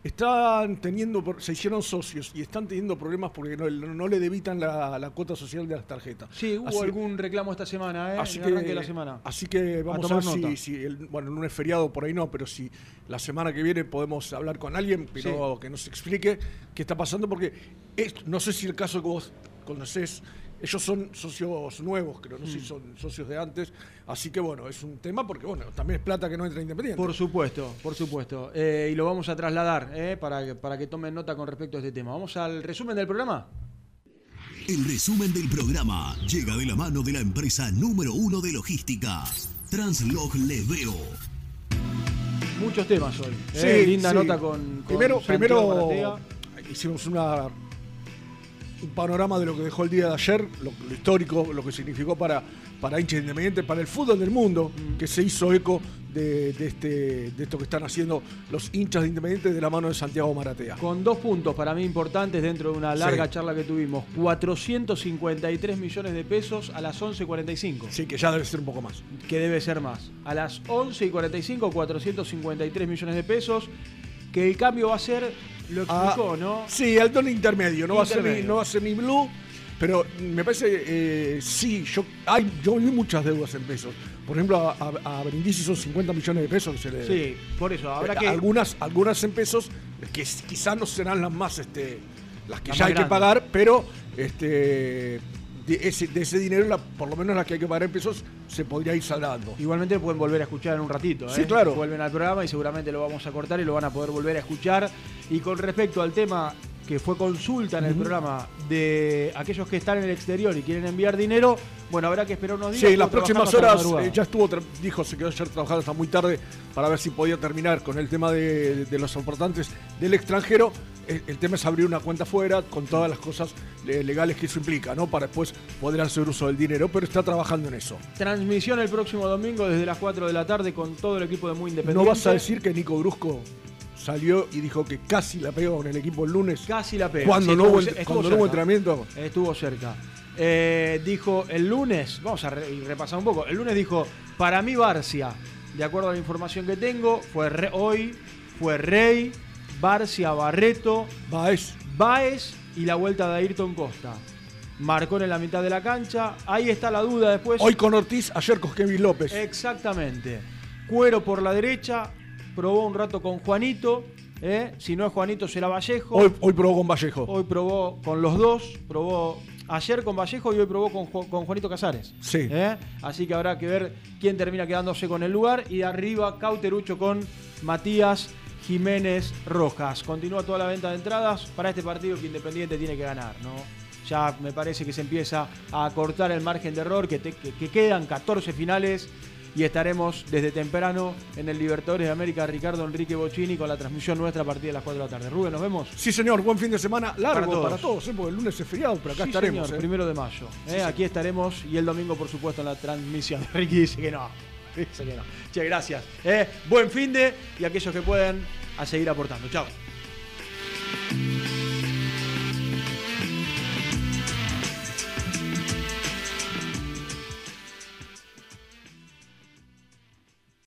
Están teniendo, se hicieron socios y están teniendo problemas porque no, no le debitan la, la cuota social de las tarjetas. Sí, hubo Así- algún reclamo esta semana, ¿eh? Así en que, el arranque de la semana. así que vamos a, ver si, nota. si el, bueno, en un feriado por ahí no, pero si la semana que viene podemos hablar con alguien, pero que nos explique qué está pasando, porque es- no sé si el caso que vos conocés, ellos son socios nuevos, creo, no sé Mm. si son socios de antes, así que bueno, es un tema porque bueno, también es plata que no entra independiente. Por supuesto, por supuesto. Eh, y lo vamos a trasladar eh, para, que, para que tomen nota con respecto a este tema. Vamos al resumen del programa. El resumen del programa llega de la mano de la empresa número uno de logística, Translog Leveo. Muchos temas hoy. Sí, eh, linda sí. nota con, con primero, Santiago primero Maratea. hicimos una un panorama de lo que dejó el día de ayer, lo, lo histórico, lo que significó para, para hinchas independientes, para el fútbol del mundo, Mm. que se hizo eco de, de este, de esto que están haciendo los hinchas de independientes de la mano de Santiago Maratea. Con dos puntos para mí importantes dentro de una larga Sí. charla que tuvimos. 453 millones de pesos a las 11.45. Sí, que ya debe ser un poco más. Que debe ser más. A las 11.45, 453 millones de pesos. Que el cambio va a ser, lo explicó, ¿no? Sí, al tono intermedio, no va, a ser ni, Intermedio. no va a ser ni blue, Pero me parece, eh, sí, yo, hay, yo vi muchas deudas en pesos. Por ejemplo, a, a, a Brindisi son 50 millones de pesos que se le Sí, por eso, habrá Eh, que. Algunas, algunas en pesos, que quizás no serán las más, este, las que Las ya hay que pagar, pero este, de, ese, de ese dinero, la- por lo menos las que hay que pagar en pesos, se podría ir saldando. Igualmente pueden volver a escuchar en un ratito. Sí, ¿eh? claro. Vuelven al programa y seguramente lo vamos a cortar y lo van a poder volver a escuchar. Y con respecto al tema que fue consulta en el programa de aquellos que están en el exterior y quieren enviar dinero, bueno, habrá que esperar unos días. Sí, en las próximas horas eh, ya estuvo, dijo, se quedó ayer trabajando hasta muy tarde para ver si podía terminar con el tema de, de los importantes del extranjero. El, el tema es abrir una cuenta fuera con todas las cosas eh, legales que eso implica, ¿no? Para después poder hacer uso del dinero, pero está trabajando en eso. Transmisión el próximo domingo desde las 4 de la tarde con todo el equipo de Muy Independiente. ¿No vas a decir que Nico Brusco salió y dijo que casi la pegó con el equipo el lunes? Casi la pega. Cuando Sí, no estuvo hubo, estuvo cuando no hubo entrenamiento. Estuvo cerca. Eh, dijo el lunes, vamos a repasar un poco. El lunes dijo, para mí Barcia, de acuerdo a la información que tengo, fue Re- hoy, fue Rey, Barcia, Barreto, Baez. Baez y la vuelta de Ayrton Costa. Marcó en la mitad de la cancha. Ahí está la duda después. Hoy con Ortiz, ayer con Kevin López. Exactamente. Cuero por la derecha. Probó un rato con Juanito. ¿eh? Si no es Juanito, será Vallejo. Hoy, hoy probó con Vallejo. Hoy probó con los dos. Probó ayer con Vallejo y hoy probó con, Ju- con Juanito Casares. Sí. ¿eh? Así que habrá que ver quién termina quedándose con el lugar. Y de arriba, Cauterucho con Matías Jiménez Rojas. Continúa toda la venta de entradas para este partido que Independiente tiene que ganar, ¿no? Ya me parece que se empieza a cortar el margen de error, que, te- que- que quedan 14 finales y estaremos desde temprano en el Libertadores de América Ricardo Enrique Bocini con la transmisión nuestra a partir de las 4 de la tarde. Rubén, nos vemos. Sí, señor, buen fin de semana largo Para para todos. todos, ¿eh? porque el lunes es feriado, pero acá Sí, estaremos. señor, ¿eh? primero de mayo. ¿eh? Sí, sí. Aquí estaremos y el domingo, por supuesto, en la transmisión. Ricky dice que no. Che, gracias. Eh. Buen fin de y aquellos que pueden a seguir aportando. Chao.